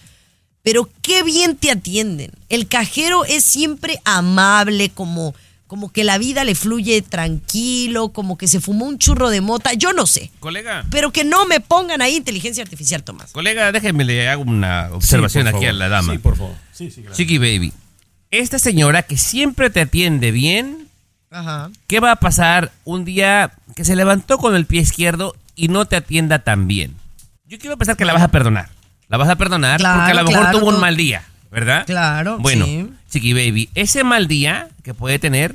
pero qué bien te atienden. El cajero es siempre amable, como, como que la vida le fluye tranquilo, como que se fumó un churro de mota, yo no sé. Colega, Pero que no me pongan ahí inteligencia artificial, Tomás. colega, déjeme le hago una observación Sí, aquí a la dama. Sí, por favor. Sí, sí. Chiqui Baby, esta señora que siempre te atiende bien, Ajá. ¿qué va a pasar un día que se levantó con el pie izquierdo y no te atienda tan bien? Yo quiero pensar que la vas a perdonar. La vas a perdonar Claro, porque a lo mejor claro, tuvo un mal día, ¿verdad? Claro, Bueno, sí. Chiqui Baby, ese mal día que puede tener,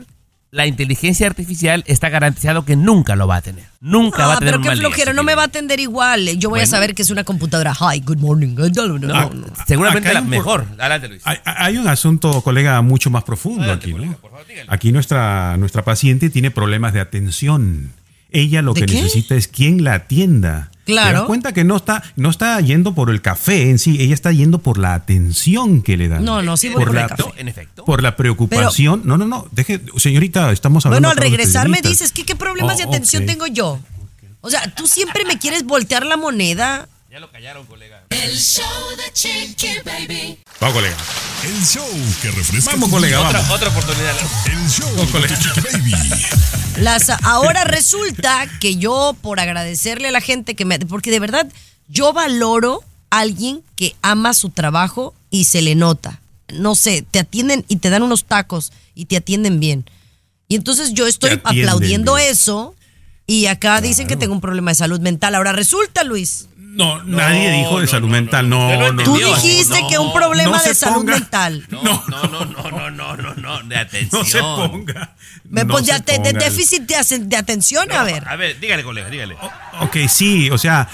la inteligencia artificial está garantizado que nunca lo va a tener. Nunca va a Ah, tener pero un qué mal día, flojera, no me va a atender igual. Yo voy a saber que es una computadora. Hi, good morning. No, no, no, Ah. Seguramente la mejor. Adelante, Luis. Hay, hay un asunto, colega, mucho más profundo Adelante, aquí, colega, ¿no? por favor, dígale. Aquí nuestra, nuestra paciente tiene problemas de atención. Ella lo ¿De que qué? necesita es quien la atienda. Claro. ¿Te das cuenta que no está, no está yendo por el café en sí? Ella está yendo por la atención que le dan. No, no, sí voy por por el la, café. En efecto. Por la preocupación. no, no, no. Deje, señorita, estamos hablando. Bueno, al regresar me dices, ¿qué, qué problemas de Oh, atención tengo yo? O sea, tú siempre me quieres voltear la moneda. Ya lo callaron, colega. El show de Chiqui Baby. Vamos, colega. El show que refresca Vamos, colega, día. vamos. Otra, otra oportunidad. El show Vamos, de colega. Chiqui Baby. Las, ahora resulta que yo, por agradecerle a la gente que me. Porque de verdad, yo valoro a alguien que ama su trabajo y se le nota. No sé, te atienden y te dan unos tacos y te atienden bien. Y entonces yo estoy aplaudiendo bien. eso. Y acá dicen que tengo un problema de salud mental. Ahora resulta, Luis. No, nadie dijo de no, salud no, mental. no. No. Tú dijiste no, que un problema de salud ponga- mental. No, no, no, no, no, no, no, no, de atención. No se ponga. Me no pues se de, déficit de, atención, a ver. A ver, dígale, colega, dígale. Ok, sí, o sea,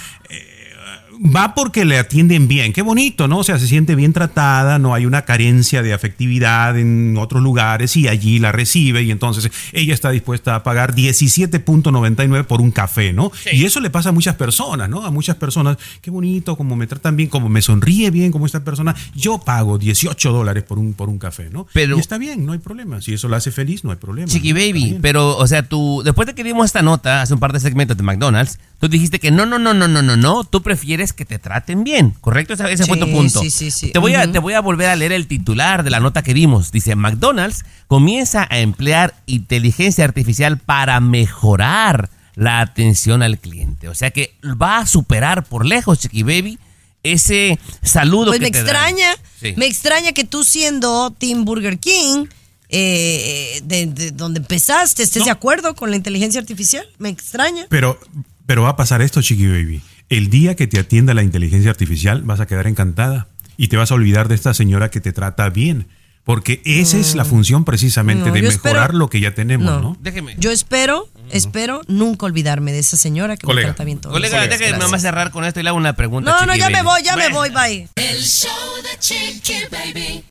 va porque le atienden bien. Qué bonito, ¿no? O sea, se siente bien tratada, no hay una carencia de afectividad en otros lugares y allí la recibe y entonces ella está dispuesta a pagar 17.99 por un café, ¿no? Y eso le pasa a muchas personas, ¿no? A muchas personas, qué bonito, como me tratan bien, como me sonríe bien, como esta persona, yo pago 18 dólares por un, por un café, ¿no? Pero- y está bien, no hay problema. Si eso la hace feliz, no hay problema. Chiqui Baby, pero, o sea, tú, después de que dimos esta nota hace un par de segmentos de McDonald's, tú dijiste que no, no, no, no, no, no, no, tú prefieres que te traten bien, ¿correcto? Ese, ese fue tu Sí, punto. sí, sí, sí. Te voy, a, te voy a volver a leer el titular de la nota que dimos. Dice, McDonald's comienza a emplear inteligencia artificial para mejorar la atención al cliente. O sea que va a superar por lejos, Chiqui Baby, ese saludo Pues que me te extraña, Sí. me extraña que tú siendo Team Burger King, eh, de, de donde empezaste, estés No. de acuerdo con la inteligencia artificial. Me extraña. Pero, pero va a pasar esto, Chiqui Baby. El día que te atienda la inteligencia artificial vas a quedar encantada y te vas a olvidar de esta señora que te trata bien. Porque esa es la función precisamente No, de mejorar espero- lo que ya tenemos, ¿no? No. Déjeme. Yo espero, espero nunca olvidarme de esa señora que Colega. me trata bien todo. Colega, déjeme nada más cerrar con esto y le hago una pregunta. No, no, ya me voy, ya me voy, bye. El show de Chiqui Baby.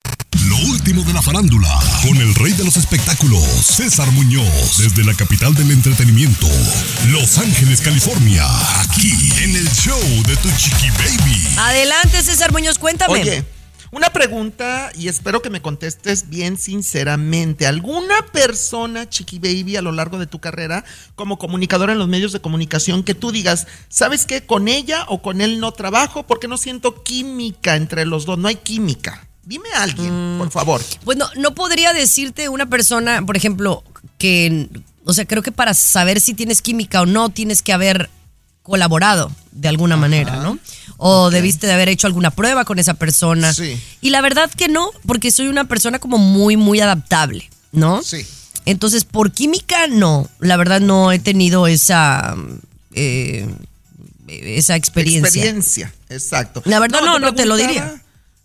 Lo último de la farándula, con el rey de los espectáculos, César Muñoz, desde la capital del entretenimiento, Los Ángeles, California, aquí show de tu chiqui baby. Adelante, César Muñoz, cuéntame. Oye, una pregunta y espero que me contestes bien sinceramente. ¿Alguna persona, Chiqui Baby, a lo largo de tu carrera como comunicadora en los medios de comunicación que tú digas, ¿sabes qué? Con ella o con él no trabajo porque no siento química entre los dos, no hay química. Dime a alguien, por favor. Pues no, no podría decirte una persona, por ejemplo, que, o sea, creo que para saber si tienes química o no, tienes que haber colaborado de alguna manera, ¿no? O debiste de haber hecho alguna prueba con esa persona. Sí. Y la verdad que no, porque soy una persona como muy, muy adaptable, ¿no? Sí. Entonces, por química, no. La verdad no he tenido esa, eh, esa experiencia. Experiencia, exacto. La verdad, no, no te lo diría.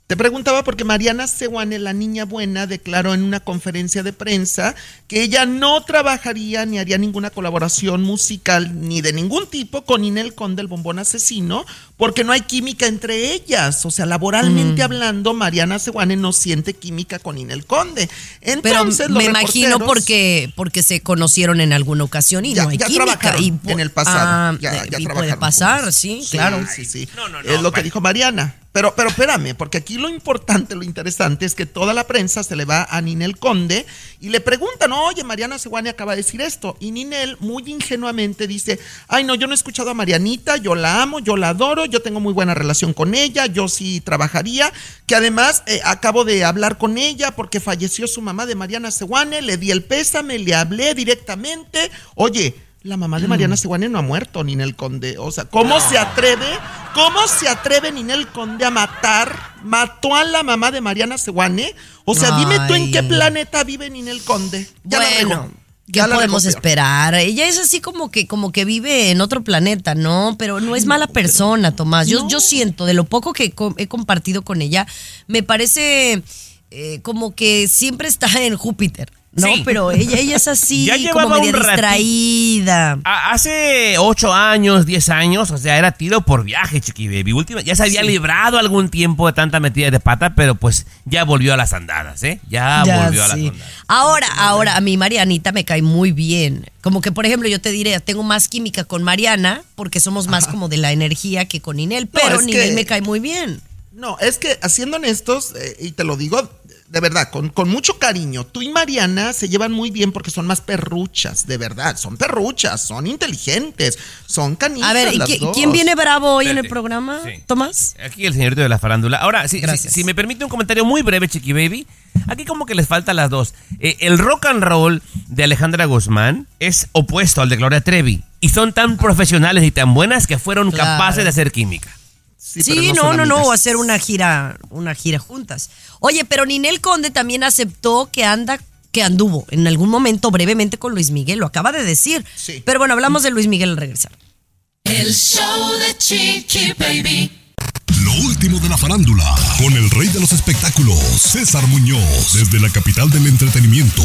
Te preguntaba porque Mariana Sewane, la niña buena, declaró en una conferencia de prensa que ella no trabajaría ni haría ninguna colaboración musical ni de ningún tipo con Inel Conde, el bombón asesino, porque no hay química entre ellas. O sea, laboralmente Mm. hablando, Mariana Sewane no siente química con Inel Conde. Pero Entonces, los me imagino porque, porque se conocieron en alguna ocasión y Ya- no hay ya química. Y, en el pasado. Ah, ya, eh, ya y puede pasar, sí, claro. Sí, sí. No, no, no, es lo que dijo Mariana. Pero, pero espérame, porque aquí lo importante, lo interesante es que toda la prensa se le va a Ninel Conde y le preguntan, oye, Mariana Seguane acaba de decir esto. Y Ninel muy ingenuamente dice, ay no, yo no he escuchado a Marianita, yo la amo, yo la adoro, yo tengo muy buena relación con ella, yo sí trabajaría, que además eh, acabo de hablar con ella porque falleció su mamá de Mariana Seguane, le di el pésame, le hablé directamente, oye, la mamá de Mariana Seguane no ha muerto, Ninel Conde. O sea, ¿cómo se atreve? ¿Cómo se atreve Ninel Conde a matar? Mató a la mamá de Mariana Seguane. O sea, dime tú en qué planeta vive Ninel Conde. Ya la bueno, regó. ¿qué Ya la podemos esperar? Ella es así como que, como que vive en otro planeta, ¿no? Pero no es mala persona, Tomás. Yo, yo siento, de lo poco que he compartido con ella, me parece eh, como que siempre está en Júpiter. No, Sí. pero ella, ella es así, Ya como media distraída. A- Hace 8 años, 10 años, o sea, era tiro por viaje, Chiqui Baby. Última, ya se había librado algún tiempo de tanta metida de pata, pero pues ya volvió a las andadas, ¿eh? Ya, Ya, volvió a las andadas. Ahora, ahora, a mí Marianita me cae muy bien. Como que, por ejemplo, yo te diré, tengo más química con Mariana, porque somos más como de la energía que con Ninel, No, pero es Ninel que- me cae muy bien. No, es que siendo honestos, eh, y te lo digo, de verdad, con, con mucho cariño. Tú y Mariana se llevan muy bien porque son más perruchas, de verdad. Son perruchas, son inteligentes, son canijas. A ver, ¿y las qui- dos. ¿quién viene bravo hoy en el programa? Sí. ¿Tomás? Aquí el señorito de la farándula. Ahora, si, si, si me permite un comentario muy breve, Chiqui Baby. Aquí como que les faltan las dos. Eh, el rock and roll de Alejandra Guzmán es opuesto al de Gloria Trevi. Y son tan profesionales y tan buenas que fueron Claro. capaces de hacer química. Sí, no, no, no, amigas. o hacer una gira, una gira juntas. Oye, pero Ninel Conde también aceptó que anda, que anduvo en algún momento brevemente con Luis Miguel, lo acaba de decir. Sí. Pero bueno, hablamos de Luis Miguel al regresar. El show de Chiqui Baby. Lo último de la farándula, con el rey de los espectáculos, César Muñoz, desde la capital del entretenimiento,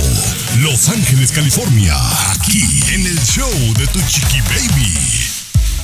Los Ángeles, California, aquí en el show de Tu Chiqui Baby.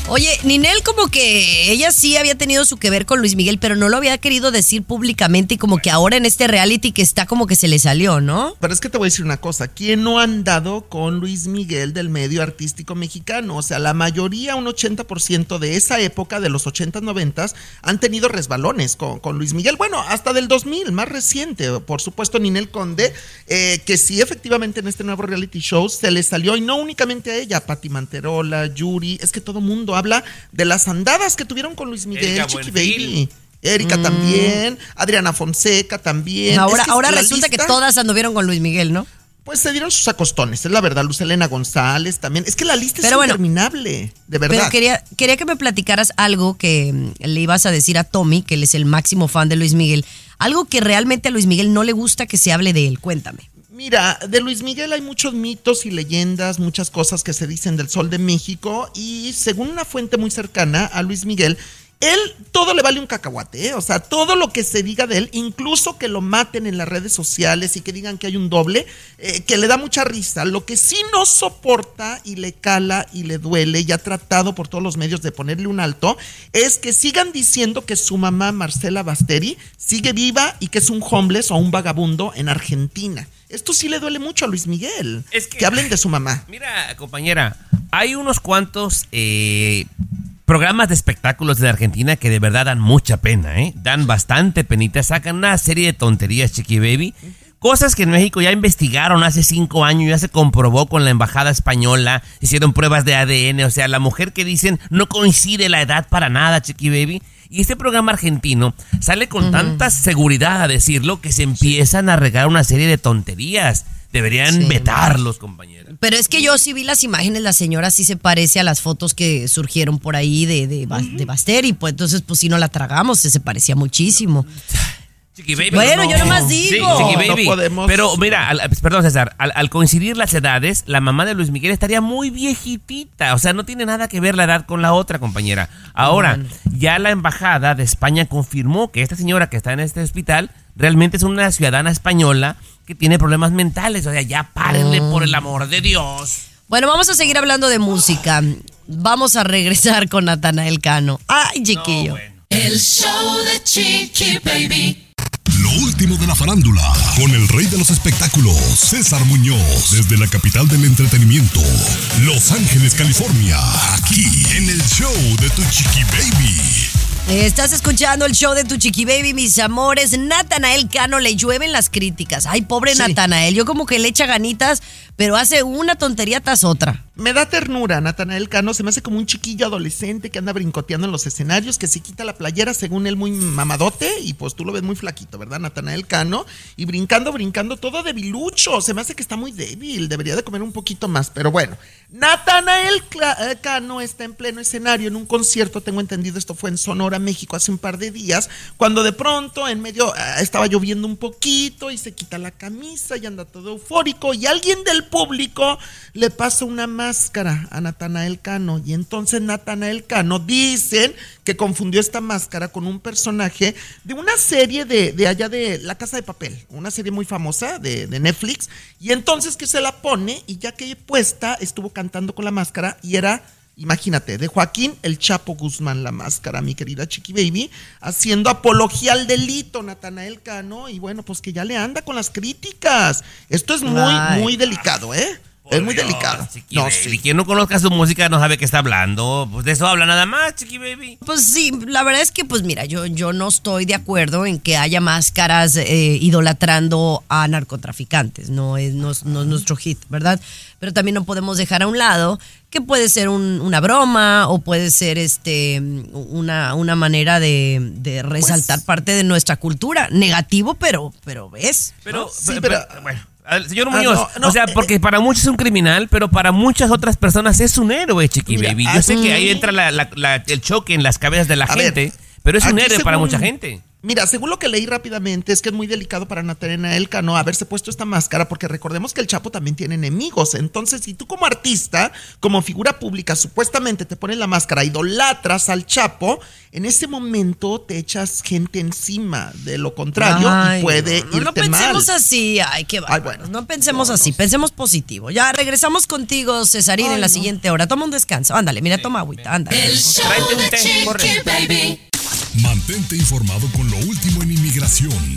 Oye, Ninel como que ella sí había tenido su que ver con Luis Miguel, pero no lo había querido decir públicamente y como que ahora en este reality que está como que se le salió, ¿no? Pero es que te voy a decir una cosa, ¿quién no ha andado con Luis Miguel del medio artístico mexicano? O sea, la mayoría, un 80% de esa época, de los 80s, 90s, han tenido resbalones con, con Luis Miguel. Bueno, hasta del 2000, más reciente, por supuesto, Ninel Conde, eh, que sí, efectivamente, en este nuevo reality show se le salió, y no únicamente a ella, Pati Manterola, Yuri, es que todo mundo habla de las andadas que tuvieron con Luis Miguel, Erika Chiqui Buenfil. Baby. Erika también, Adriana Fonseca también. Ahora, Es que ahora resulta que todas anduvieron con Luis Miguel, ¿no? pues se dieron sus acostones, es la verdad. Luz Elena González también. Es que la lista Pero es bueno, interminable, de verdad. Pero quería, quería que me platicaras algo que mm, le ibas a decir a Tommy, que él es el máximo fan de Luis Miguel. Algo que realmente a Luis Miguel no le gusta que se hable de él. Cuéntame. Mira, de Luis Miguel hay muchos mitos y leyendas, muchas cosas que se dicen del Sol de México y según una fuente muy cercana a Luis Miguel, él todo le vale un cacahuate, ¿eh? o sea, todo lo que se diga de él, incluso que lo maten en las redes sociales y que digan que hay un doble, eh, que le da mucha risa. Lo que sí no soporta y le cala y le duele y ha tratado por todos los medios de ponerle un alto, es que sigan diciendo que su mamá Marcela Basteri sigue viva y que es un homeless o un vagabundo en Argentina. Esto sí le duele mucho a Luis Miguel. Es que- que hablen de su mamá. Mira, compañera, hay unos cuantos eh, programas de espectáculos de Argentina que de verdad dan mucha pena, ¿eh? Dan bastante penita, sacan una serie de tonterías, Chiqui Baby. Cosas que en México ya investigaron hace cinco años, ya se comprobó con la embajada española, hicieron pruebas de ADN, o sea, la mujer que dicen no coincide la edad para nada, Chiqui Baby. Y este programa argentino sale con tanta seguridad a decirlo que se empiezan a regar una serie de tonterías. Deberían Sí. vetarlos, compañera. Pero es que yo sí vi las imágenes, la señora sí se parece a las fotos que surgieron por ahí de, de, Bas- de Basteri, pues entonces pues si no la tragamos, se, se parecía muchísimo. Chiqui Baby. Bueno, yo nomás Sí, digo. Chiqui No Baby. podemos- Pero mira, al- perdón César, al, al coincidir las edades, la mamá de Luis Miguel estaría muy viejitita. O sea, no tiene nada que ver la edad con la otra, compañera. Ahora, ya la embajada de España confirmó que esta señora que está en este hospital realmente es una ciudadana española que tiene problemas mentales. O sea, ya párenle por el amor de Dios. Bueno, vamos a seguir hablando de música. Vamos a regresar con Natanael Cano. Ay, chiquillo. El show de Chiqui Baby. Lo último de la farándula, con el rey de los espectáculos, César Muñoz, desde la capital del entretenimiento, Los Ángeles, California, aquí en el show de Tu Chiqui Baby. Estás escuchando el show de tu chiqui baby, mis amores. Natanael Cano le llueven las críticas. Ay, pobre Sí. Natanael. Yo como que le echa ganitas, pero hace una tontería tras otra. Me da ternura, Natanael Cano. Se me hace como un chiquillo adolescente que anda brincoteando en los escenarios, que se quita la playera, según él, muy mamadote. Y pues tú lo ves muy flaquito, ¿verdad, Natanael Cano? Y brincando, brincando, todo debilucho. Se me hace que está muy débil. Debería de comer un poquito más. Pero bueno, Natanael eh, Cano está en pleno escenario en un concierto. Tengo entendido, esto fue en Sonora, México, hace un par de días. Cuando de pronto, en medio, ah, estaba lloviendo un poquito y se quita la camisa y anda todo eufórico. Y alguien del público le pasa una máscara a Natanael Cano. Y entonces Natanael Cano dicen que confundió esta máscara con un personaje de una serie de, de allá de La Casa de Papel, una serie muy famosa de, de Netflix. Y entonces que se la pone y ya que puesta estuvo cantando con la máscara y era... Imagínate, de Joaquín El Chapo Guzmán la máscara, mi querida Chiqui Baby, haciendo apología al delito, Natanael Cano, y bueno, pues que ya le anda con las críticas. Esto es muy, Ay. muy delicado, ¿eh? Es muy delicado. No, No, sí. sí. Quien no conozca su música no sabe qué está hablando. Pues de eso habla nada más, Chiqui Baby. Pues sí, la verdad es que, pues mira, yo, yo no estoy de acuerdo en que haya máscaras eh, idolatrando a narcotraficantes. No es, no, es- no es nuestro hit, ¿verdad? Pero también no podemos dejar a un lado que puede ser un- una broma o puede ser este una, una manera de, de resaltar parte de nuestra cultura. Negativo, pero, pero ves. Pero, No, sí, pero- pero- pero- bueno. Señor Ah, Muñoz, no, no, o sea, eh, porque para muchos es un criminal, pero para muchas otras personas es un héroe, Chiqui Mira, Baby. Yo sé que ahí entra la- la- la- el choque en las cabezas de la ver, gente, pero es un héroe para mucha gente. Mira, según lo que leí rápidamente, es que es muy delicado para Natanael Cano haberse puesto esta máscara, porque recordemos que el Chapo también tiene enemigos. Entonces, si tú como artista, como figura pública, supuestamente te pones la máscara, idolatras al Chapo, en ese momento te echas gente encima. De lo contrario, Ay, y puede no, no, no irte mal. pensemos así, ay, qué bárbaros. bueno. No pensemos No, así, no. pensemos positivo. Ya regresamos contigo, Cesarín, Ay, en la no. siguiente hora. Toma un descanso. Ándale, mira, toma agüita, ándale. El show de Chiqui. Baby. Mantente informado con lo último en inmigración.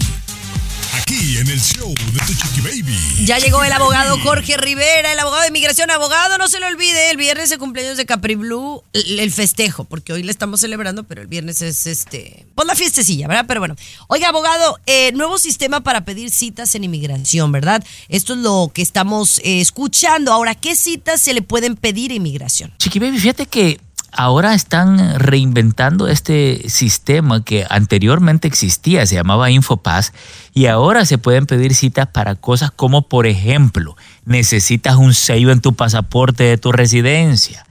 Aquí en el show de tu chiqui baby. Ya llegó el abogado Jorge Rivera, el abogado de inmigración. Abogado, no se lo olvide, el viernes es el cumpleaños de Capri Blue, el, el festejo, porque hoy le estamos celebrando, pero el viernes es este, pues la fiestecilla, ¿verdad? Pero bueno. Oiga, abogado, eh, nuevo sistema para pedir citas en inmigración, ¿verdad? Esto es lo que estamos eh, escuchando. Ahora, ¿qué citas se le pueden pedir a inmigración? Chiqui Baby, fíjate que ahora están reinventando este sistema que anteriormente existía, se llamaba Infopass, y ahora se pueden pedir citas para cosas como, por ejemplo, necesitas un sello en tu pasaporte de tu residencia,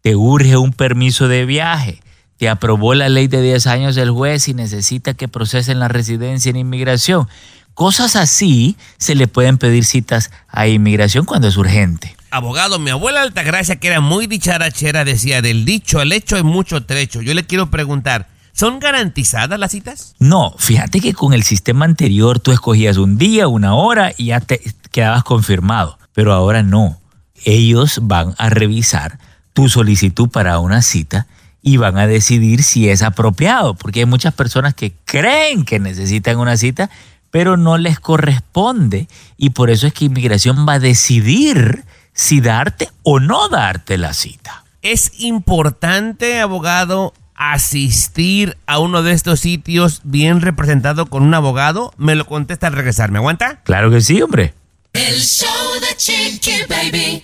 te urge un permiso de viaje, te aprobó la ley de 10 años del juez y necesita que procesen la residencia en inmigración. Cosas así se le pueden pedir citas a inmigración cuando es urgente. Abogado, mi abuela Altagracia, que era muy dicharachera, decía, del dicho al hecho hay mucho trecho. Yo le quiero preguntar, ¿son garantizadas las citas? No, fíjate que con el sistema anterior tú escogías un día, una hora y ya te quedabas confirmado. Pero ahora no. Ellos van a revisar tu solicitud para una cita y van a decidir si es apropiado, porque hay muchas personas que creen que necesitan una cita, pero no les corresponde y por eso es que inmigración va a decidir si darte o no darte la cita. ¿Es importante, abogado, asistir a uno de estos sitios bien representado con un abogado? Me lo contesta al regresar. ¿Me aguanta? Claro que sí, hombre. El show de Chiqui Baby.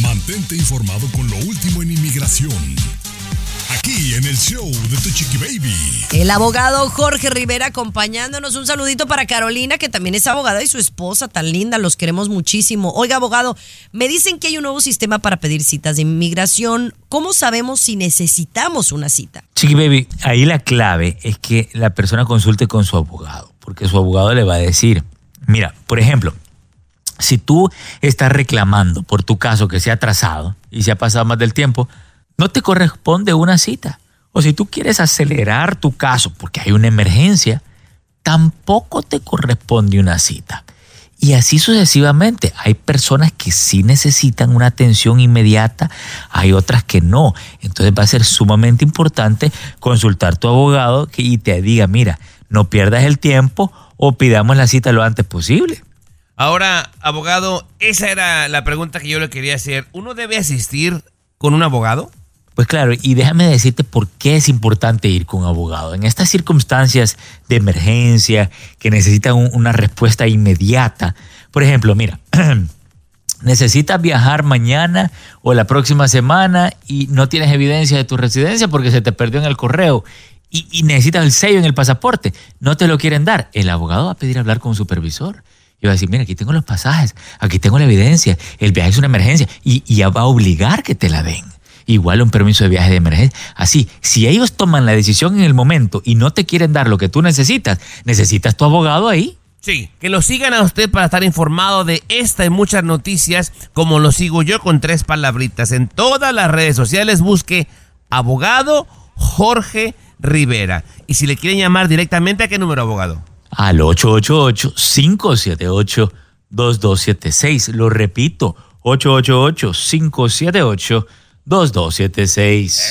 Mantente informado con lo último en inmigración. Aquí en el show de tu chiqui baby. El abogado Jorge Rivera acompañándonos. Un saludito para Carolina, que también es abogada y su esposa tan linda. Los queremos muchísimo. Oiga, abogado, me dicen que hay un nuevo sistema para pedir citas de inmigración. ¿Cómo sabemos si necesitamos una cita? Chiqui Baby, ahí la clave es que la persona consulte con su abogado, porque su abogado le va a decir, mira, por ejemplo, si tú estás reclamando por tu caso que se ha atrasado y se ha pasado más del tiempo, no te corresponde una cita. O si tú quieres acelerar tu caso porque hay una emergencia, tampoco te corresponde una cita. Y así sucesivamente. Hay personas que sí necesitan una atención inmediata, hay otras que no. Entonces va a ser sumamente importante consultar a tu abogado y te diga, mira, no pierdas el tiempo o pidamos la cita lo antes posible. Ahora, abogado, esa era la pregunta que yo le quería hacer. ¿Uno debe asistir con un abogado? Pues claro, y déjame decirte por qué es importante ir con un abogado. En estas circunstancias de emergencia que necesitan un- una respuesta inmediata, por ejemplo, mira, necesitas viajar mañana o la próxima semana y no tienes evidencia de tu residencia porque se te perdió en el correo y, necesitas el sello en el pasaporte, no te lo quieren dar. El abogado va a pedir hablar con un supervisor. Y va a decir, mira, aquí tengo los pasajes, aquí tengo la evidencia, el viaje es una emergencia y ya va a obligar que te la den. Igual un permiso de viaje de emergencia. Así, si ellos toman la decisión en el momento y no te quieren dar lo que tú necesitas, necesitas tu abogado ahí. Sí, que lo sigan a usted para estar informado de esta y muchas noticias, como lo sigo yo con tres palabritas. En todas las redes sociales busque abogado Jorge Rivera. Y si le quieren llamar directamente, ¿a qué número, abogado? Al 888-578-2276. Lo repito, 888-578-2276.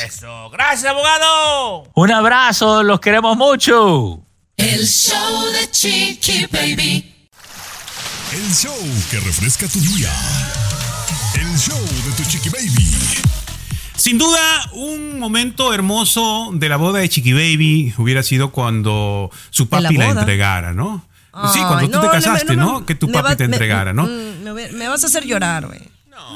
Eso, gracias, abogado. Un abrazo, los queremos mucho. El show de Chiqui Baby. El show que refresca tu día. El show de tu chiqui baby. Sin duda, un momento hermoso de la boda de Chiqui Baby hubiera sido cuando su ¿De la papi la, entregara, ¿no? sí, cuando tú no, te casaste, no. Que tu Me papi va- te me- entregara, ¿no? mm, Me, me vas a hacer llorar, güey.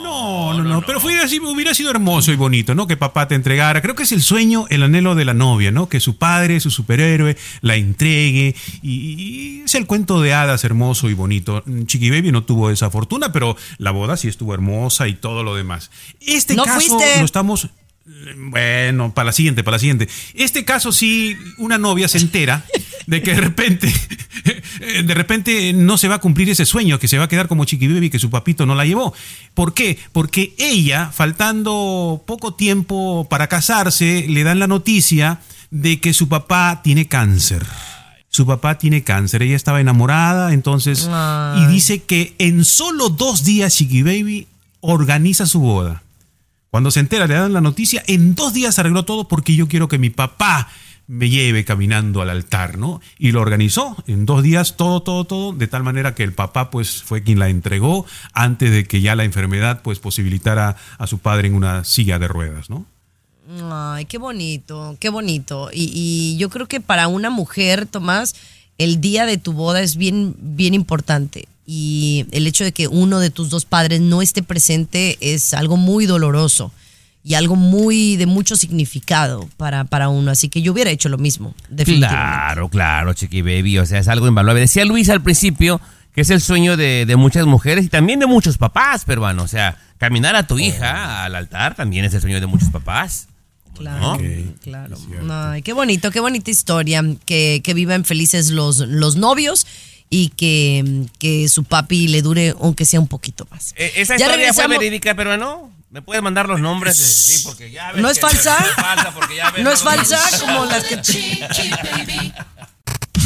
No, no, no, pero hubiera sido, hubiera sido hermoso y bonito, ¿no? Que papá te entregara. Creo que es el sueño, el anhelo de la novia, ¿no? Que su padre, su superhéroe, la entregue. Y, y es el cuento de hadas hermoso y bonito. Chiqui Baby no tuvo esa fortuna, pero la boda sí estuvo hermosa y todo lo demás. Este No caso fuiste. lo estamos. Bueno, para la siguiente, para la siguiente. Este caso sí, una novia se entera de que de repente, de repente no se va a cumplir ese sueño, que se va a quedar como Chiqui Baby, que su papito no la llevó. ¿Por qué? Porque ella, faltando poco tiempo para casarse, le dan la noticia de que su papá tiene cáncer. Su papá tiene cáncer, ella estaba enamorada, entonces, y dice que en solo dos días Chiqui Baby organiza su boda. Cuando se entera, le dan la noticia, en dos días arregló todo porque yo quiero que mi papá me lleve caminando al altar, ¿no? Y lo organizó en dos días, todo, todo, todo, de tal manera que el papá pues fue quien la entregó antes de que ya la enfermedad pues posibilitara a su padre en una silla de ruedas, ¿no? Ay, qué bonito, qué bonito. Y, y yo creo que para una mujer, Tomás, el día de tu boda es bien, bien importante. Y el hecho de que uno de tus dos padres no esté presente es algo muy doloroso y algo muy de mucho significado para, para uno. Así que yo hubiera hecho lo mismo, definitivamente. Claro, claro, Chiqui Baby. O sea, es algo invaluable. Decía Luis al principio que es el sueño de, de muchas mujeres y también de muchos papás peruanos. O sea, caminar a tu hija al altar también es el sueño de muchos papás. Claro, ¿no? claro. Ay, qué bonito, qué bonita historia. Que, que vivan felices los, los novios y que, que su papi le dure aunque sea un poquito más. Eh, ¿Esa Ya historia fue regresamos. verídica peruano? ¿Me puedes mandar los nombres? de- Sí, porque ya ves ¿No es que- falsa? No es falsa, porque ya ves ¿No es los- falsa como las que...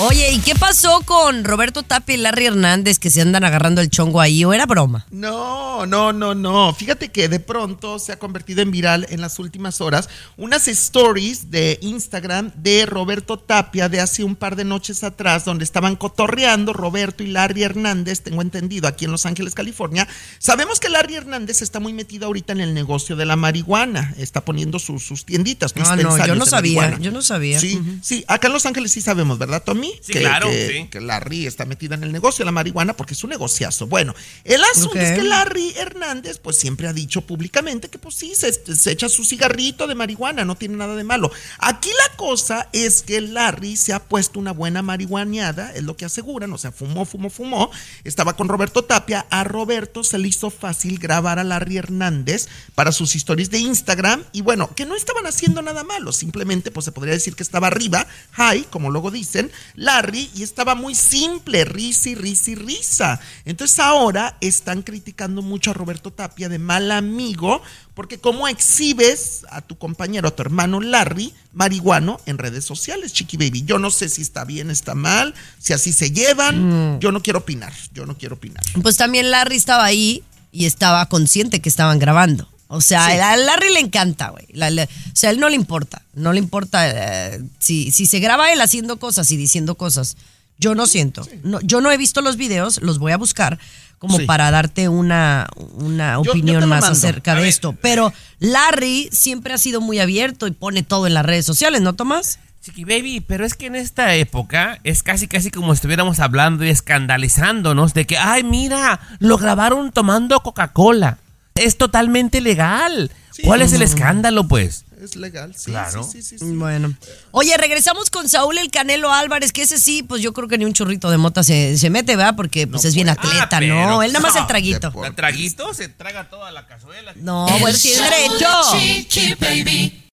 Oye, ¿y qué pasó con Roberto Tapia y Larry Hernández que se andan agarrando el chongo ahí? ¿O era broma? No, no, no, no. Fíjate que de pronto se ha convertido en viral en las últimas horas unas stories de Instagram de Roberto Tapia de hace un par de noches atrás, donde estaban cotorreando Roberto y Larry Hernández, tengo entendido, aquí en Los Ángeles, California. Sabemos que Larry Hernández está muy metido ahorita en el negocio de la marihuana, está poniendo sus, sus tienditas. Ah, no, yo no sabía, marihuana. yo no sabía. Sí, sí, acá en Los Ángeles sí sabemos, ¿verdad, Tommy? Sí, claro, que, sí. que Larry está metida en el negocio de la marihuana porque es un negociazo. Bueno, el asunto es que Larry Hernández pues siempre ha dicho públicamente que pues sí, se, se echa su cigarrito de marihuana, no tiene nada de malo. Aquí la cosa es que Larry se ha puesto una buena marihuaneada, es lo que aseguran, o sea, fumó, fumó, fumó. Estaba con Roberto Tapia, a Roberto se le hizo fácil grabar a Larry Hernández para sus historias de Instagram y bueno, que no estaban haciendo nada malo, simplemente pues se podría decir que estaba arriba, high, como luego dicen, Larry, y estaba muy simple, risa y risa y risa. Entonces ahora están criticando mucho a Roberto Tapia de mal amigo, porque como exhibes a tu compañero, a tu hermano Larry, marihuano, en redes sociales, Chiqui Baby. Yo no sé si está bien, está mal, si así se llevan, yo no quiero opinar, yo no quiero opinar. Pues también Larry estaba ahí y estaba consciente que estaban grabando. O sea, Sí. a Larry le encanta, güey. O sea, a él no le importa. No le importa eh, si, si se graba él haciendo cosas y diciendo cosas. Yo no siento. No, yo no he visto los videos, los voy a buscar como Sí. para darte una, una opinión más mando. acerca A de ver. esto. Pero Larry siempre ha sido muy abierto y pone todo en las redes sociales, ¿no, Tomás? Chiqui Baby, pero es que en esta época es casi casi como si estuviéramos hablando y escandalizándonos de que, ay, mira, lo grabaron tomando Coca-Cola. Es totalmente legal. ¿Cuál es el escándalo, pues? Es legal, sí, Claro. sí, sí, sí, sí. Bueno. Oye, regresamos con Saúl el Canelo Álvarez, que ese sí, pues yo creo que ni un churrito de mota se, se mete, ¿verdad? Porque pues es bien atleta, Ah, ¿no? Él nada más el traguito. ¿El traguito se traga toda la cazuela? No, El bueno, tiene derecho. Chiqui Baby.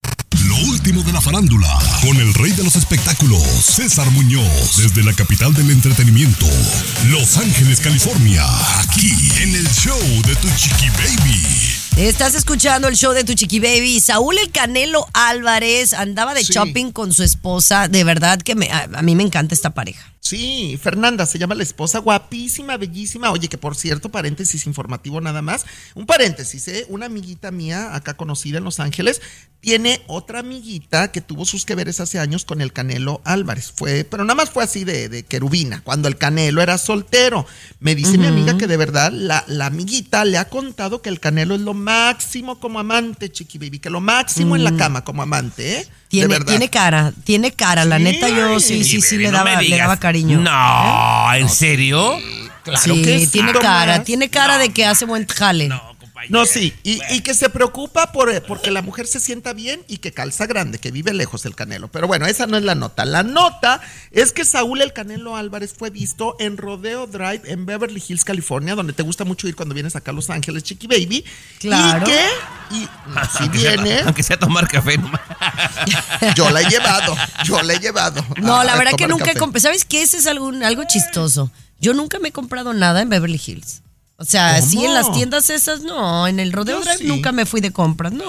Lo último de la farándula, con el rey de los espectáculos, César Muñoz, desde la capital del entretenimiento, Los Ángeles, California, aquí en el show de tu chiqui baby. Estás escuchando el show de tu chiqui baby. Saúl el Canelo Álvarez andaba de Sí. shopping con su esposa. De verdad que me- a, a mí me encanta esta pareja. Sí, Fernanda se llama la esposa, guapísima, bellísima. Oye, que por cierto, paréntesis informativo nada más. Un paréntesis, ¿eh? Una amiguita mía, acá conocida en Los Ángeles, tiene otra amiguita que tuvo sus que veres hace años con el Canelo Álvarez. Fue, pero nada más fue así de, de querubina, cuando el Canelo era soltero. Me dice mi amiga que de verdad la, la amiguita le ha contado que el Canelo es lo máximo como amante, chiqui baby, que lo máximo en la cama como amante, ¿eh? Tiene, tiene cara, tiene cara. La Sí. neta, yo sí, sí, sí, le daba, le daba cariño. No, ¿en serio? Claro sí, que sí, tiene cara, tiene cara de que hace buen jale. No, sí, y, y que se preocupa por porque la mujer se sienta bien y que calza grande, que vive lejos el Canelo. Pero bueno, esa no es la nota. La nota es que Saúl el Canelo Álvarez fue visto en Rodeo Drive en Beverly Hills, California, donde te gusta mucho ir cuando vienes acá a Los Ángeles, Chiqui Baby. Claro. Y que, y no, si Aunque sea- viene, aunque sea tomar café nomás. yo la he llevado, yo la he llevado. No, a la verdad que nunca he comprado. ¿Sabes qué? Ese es algo, algo chistoso. Yo nunca me he comprado nada en Beverly Hills. O sea, ¿Cómo? sí en las tiendas esas, no. En el Rodeo Yo Drive sí. nunca me fui de compras, no.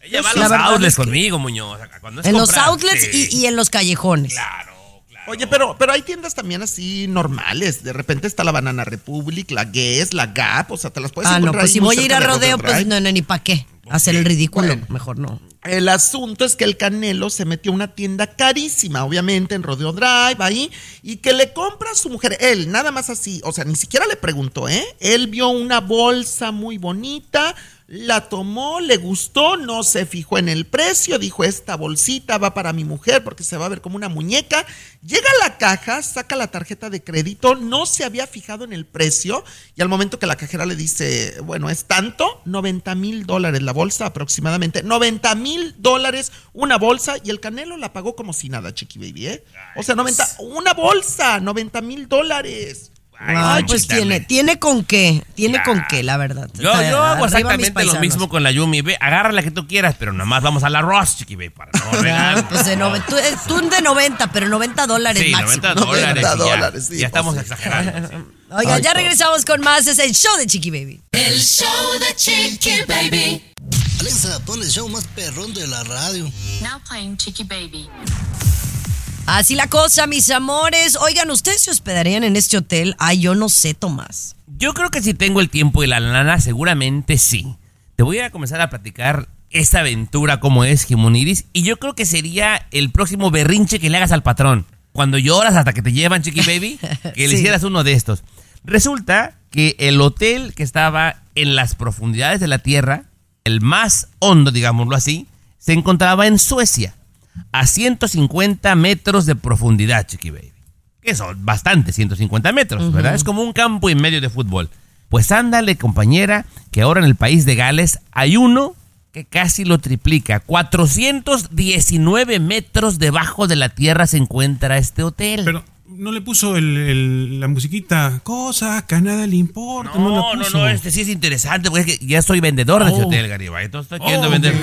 Ella va a los outlets es que- conmigo, Muñoz. Cuando es En los outlets sí. y, y en los callejones. Claro, claro. Oye, pero, pero hay tiendas también así normales. De repente está la Banana Republic, la Guess, la Gap. O sea, te las puedes Ah, no, encontrar pues ahí si voy a ir a de rodeo, pues no, no, ni para qué. Hacer el ridículo, Bueno. mejor no. El asunto es que el Canelo se metió a una tienda carísima, obviamente, en Rodeo Drive, ahí, y que le compra a su mujer, él, nada más así, o sea, ni siquiera le preguntó, ¿eh? Él vio una bolsa muy bonita, la tomó, le gustó, no se fijó en el precio, dijo, esta bolsita va para mi mujer porque se va a ver como una muñeca. Llega a la caja, saca la tarjeta de crédito, no se había fijado en el precio, y al momento que la cajera le dice, bueno, es tanto, 90 mil dólares la bolsa aproximadamente, 90 mil dólares una bolsa, y el Canelo la pagó como si nada, Chiqui Baby, ¿eh? O sea, 90, una bolsa, 90 mil dólares. Ay, pues tiene, tiene con qué, tiene Ya. con qué, la verdad. Yo, yo hago exactamente lo mismo con la Yumi. Ve, agarra la que tú quieras, pero nada más vamos al arroz, chiqui, ve, para no. Ah, pues de tú, eh, tú de 90, pero 90 dólares Sí, máximo. 90 dólares. 90 y ya, dólares, sí, ya estamos pues sí. exagerando. Ay, ya no. regresamos con más. Es el show de Chiqui Baby. El show de Chiqui Baby. Alexa, pon el show más perrón de la radio. Now playing Chicky Baby. Así la cosa, mis amores. Oigan, ¿ustedes se hospedarían en este hotel? Ay, yo no sé, Tomás. Yo creo que si tengo el tiempo y la lana, seguramente sí. Te voy a comenzar a platicar esta aventura como es Jimoniris y yo creo que sería el próximo berrinche que le hagas al patrón. Cuando lloras hasta que te llevan, Chiqui Baby, que le Sí. hicieras uno de estos. Resulta que el hotel que estaba en las profundidades de la Tierra, el más hondo, digámoslo así, se encontraba en Suecia, a 150 metros de profundidad, Chiqui Baby. Que son bastante, 150 metros, ¿verdad? Es como un campo y medio de fútbol. Pues ándale, compañera, que ahora en el país de Gales hay uno que casi lo triplica. 419 metros debajo de la tierra se encuentra este hotel. Pero no le puso el- el- la musiquita, cosa que a nada le importa. No, no, la no, puso. no, este sí es interesante, porque es que ya soy vendedor de ese Oh. hotel, Garibay. Entonces estoy queriendo Oh, vender.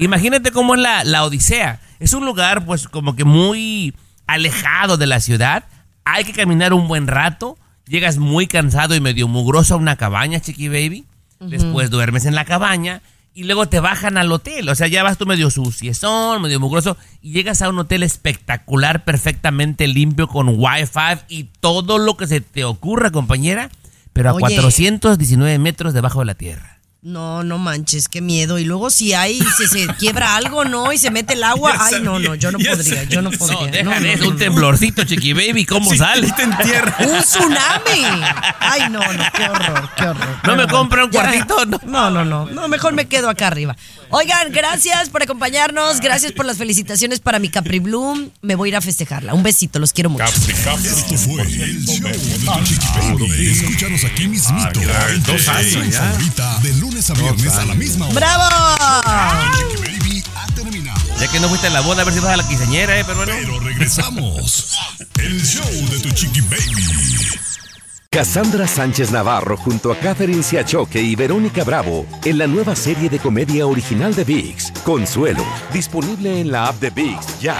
Imagínate cómo es la, la Odisea. Es un lugar, pues, como que muy alejado de la ciudad. Hay que caminar un buen rato. Llegas muy cansado y medio mugroso a una cabaña, Chiqui Baby. Después duermes en la cabaña y luego te bajan al hotel. O sea, ya vas tú medio suciezón, medio mugroso y llegas a un hotel espectacular, perfectamente limpio, con wifi y todo lo que se te ocurra, compañera, pero a Oye. 419 metros debajo de la tierra. No, no manches, qué miedo. Y luego si hay, si se quiebra algo, ¿no? Y se mete el agua. Ya Ay, no, no, yo no podría, yo no podría. No, No, eso, un no. temblorcito, Chiqui Baby, ¿cómo Sí, sale? y te entierra. ¡Un tsunami! Ay, no, no, qué horror, qué horror. ¿No me compra un cuartito? No. No, no, no, no, mejor me quedo acá arriba. Oigan, gracias por acompañarnos, gracias por las felicitaciones para mi Capri Bloom. Me voy a ir a festejarla. Un besito, los quiero mucho. Esto fue el show de tu Chiqui Baby. Escúchanos aquí mismito. en tu dos años ya. favorita, de lunes a viernes a la misma hora. ¡Bravo! Chiqui Baby ha terminado. Ya que no fuiste a la boda, a ver si vas a la quinceañera, ¿eh? Pero bueno. Pero regresamos. El show de tu Chiqui Baby. Cassandra Sánchez Navarro junto a Catherine Siachoque y Verónica Bravo en la nueva serie de comedia original de VIX, Consuelo, disponible en la app de VIX ya.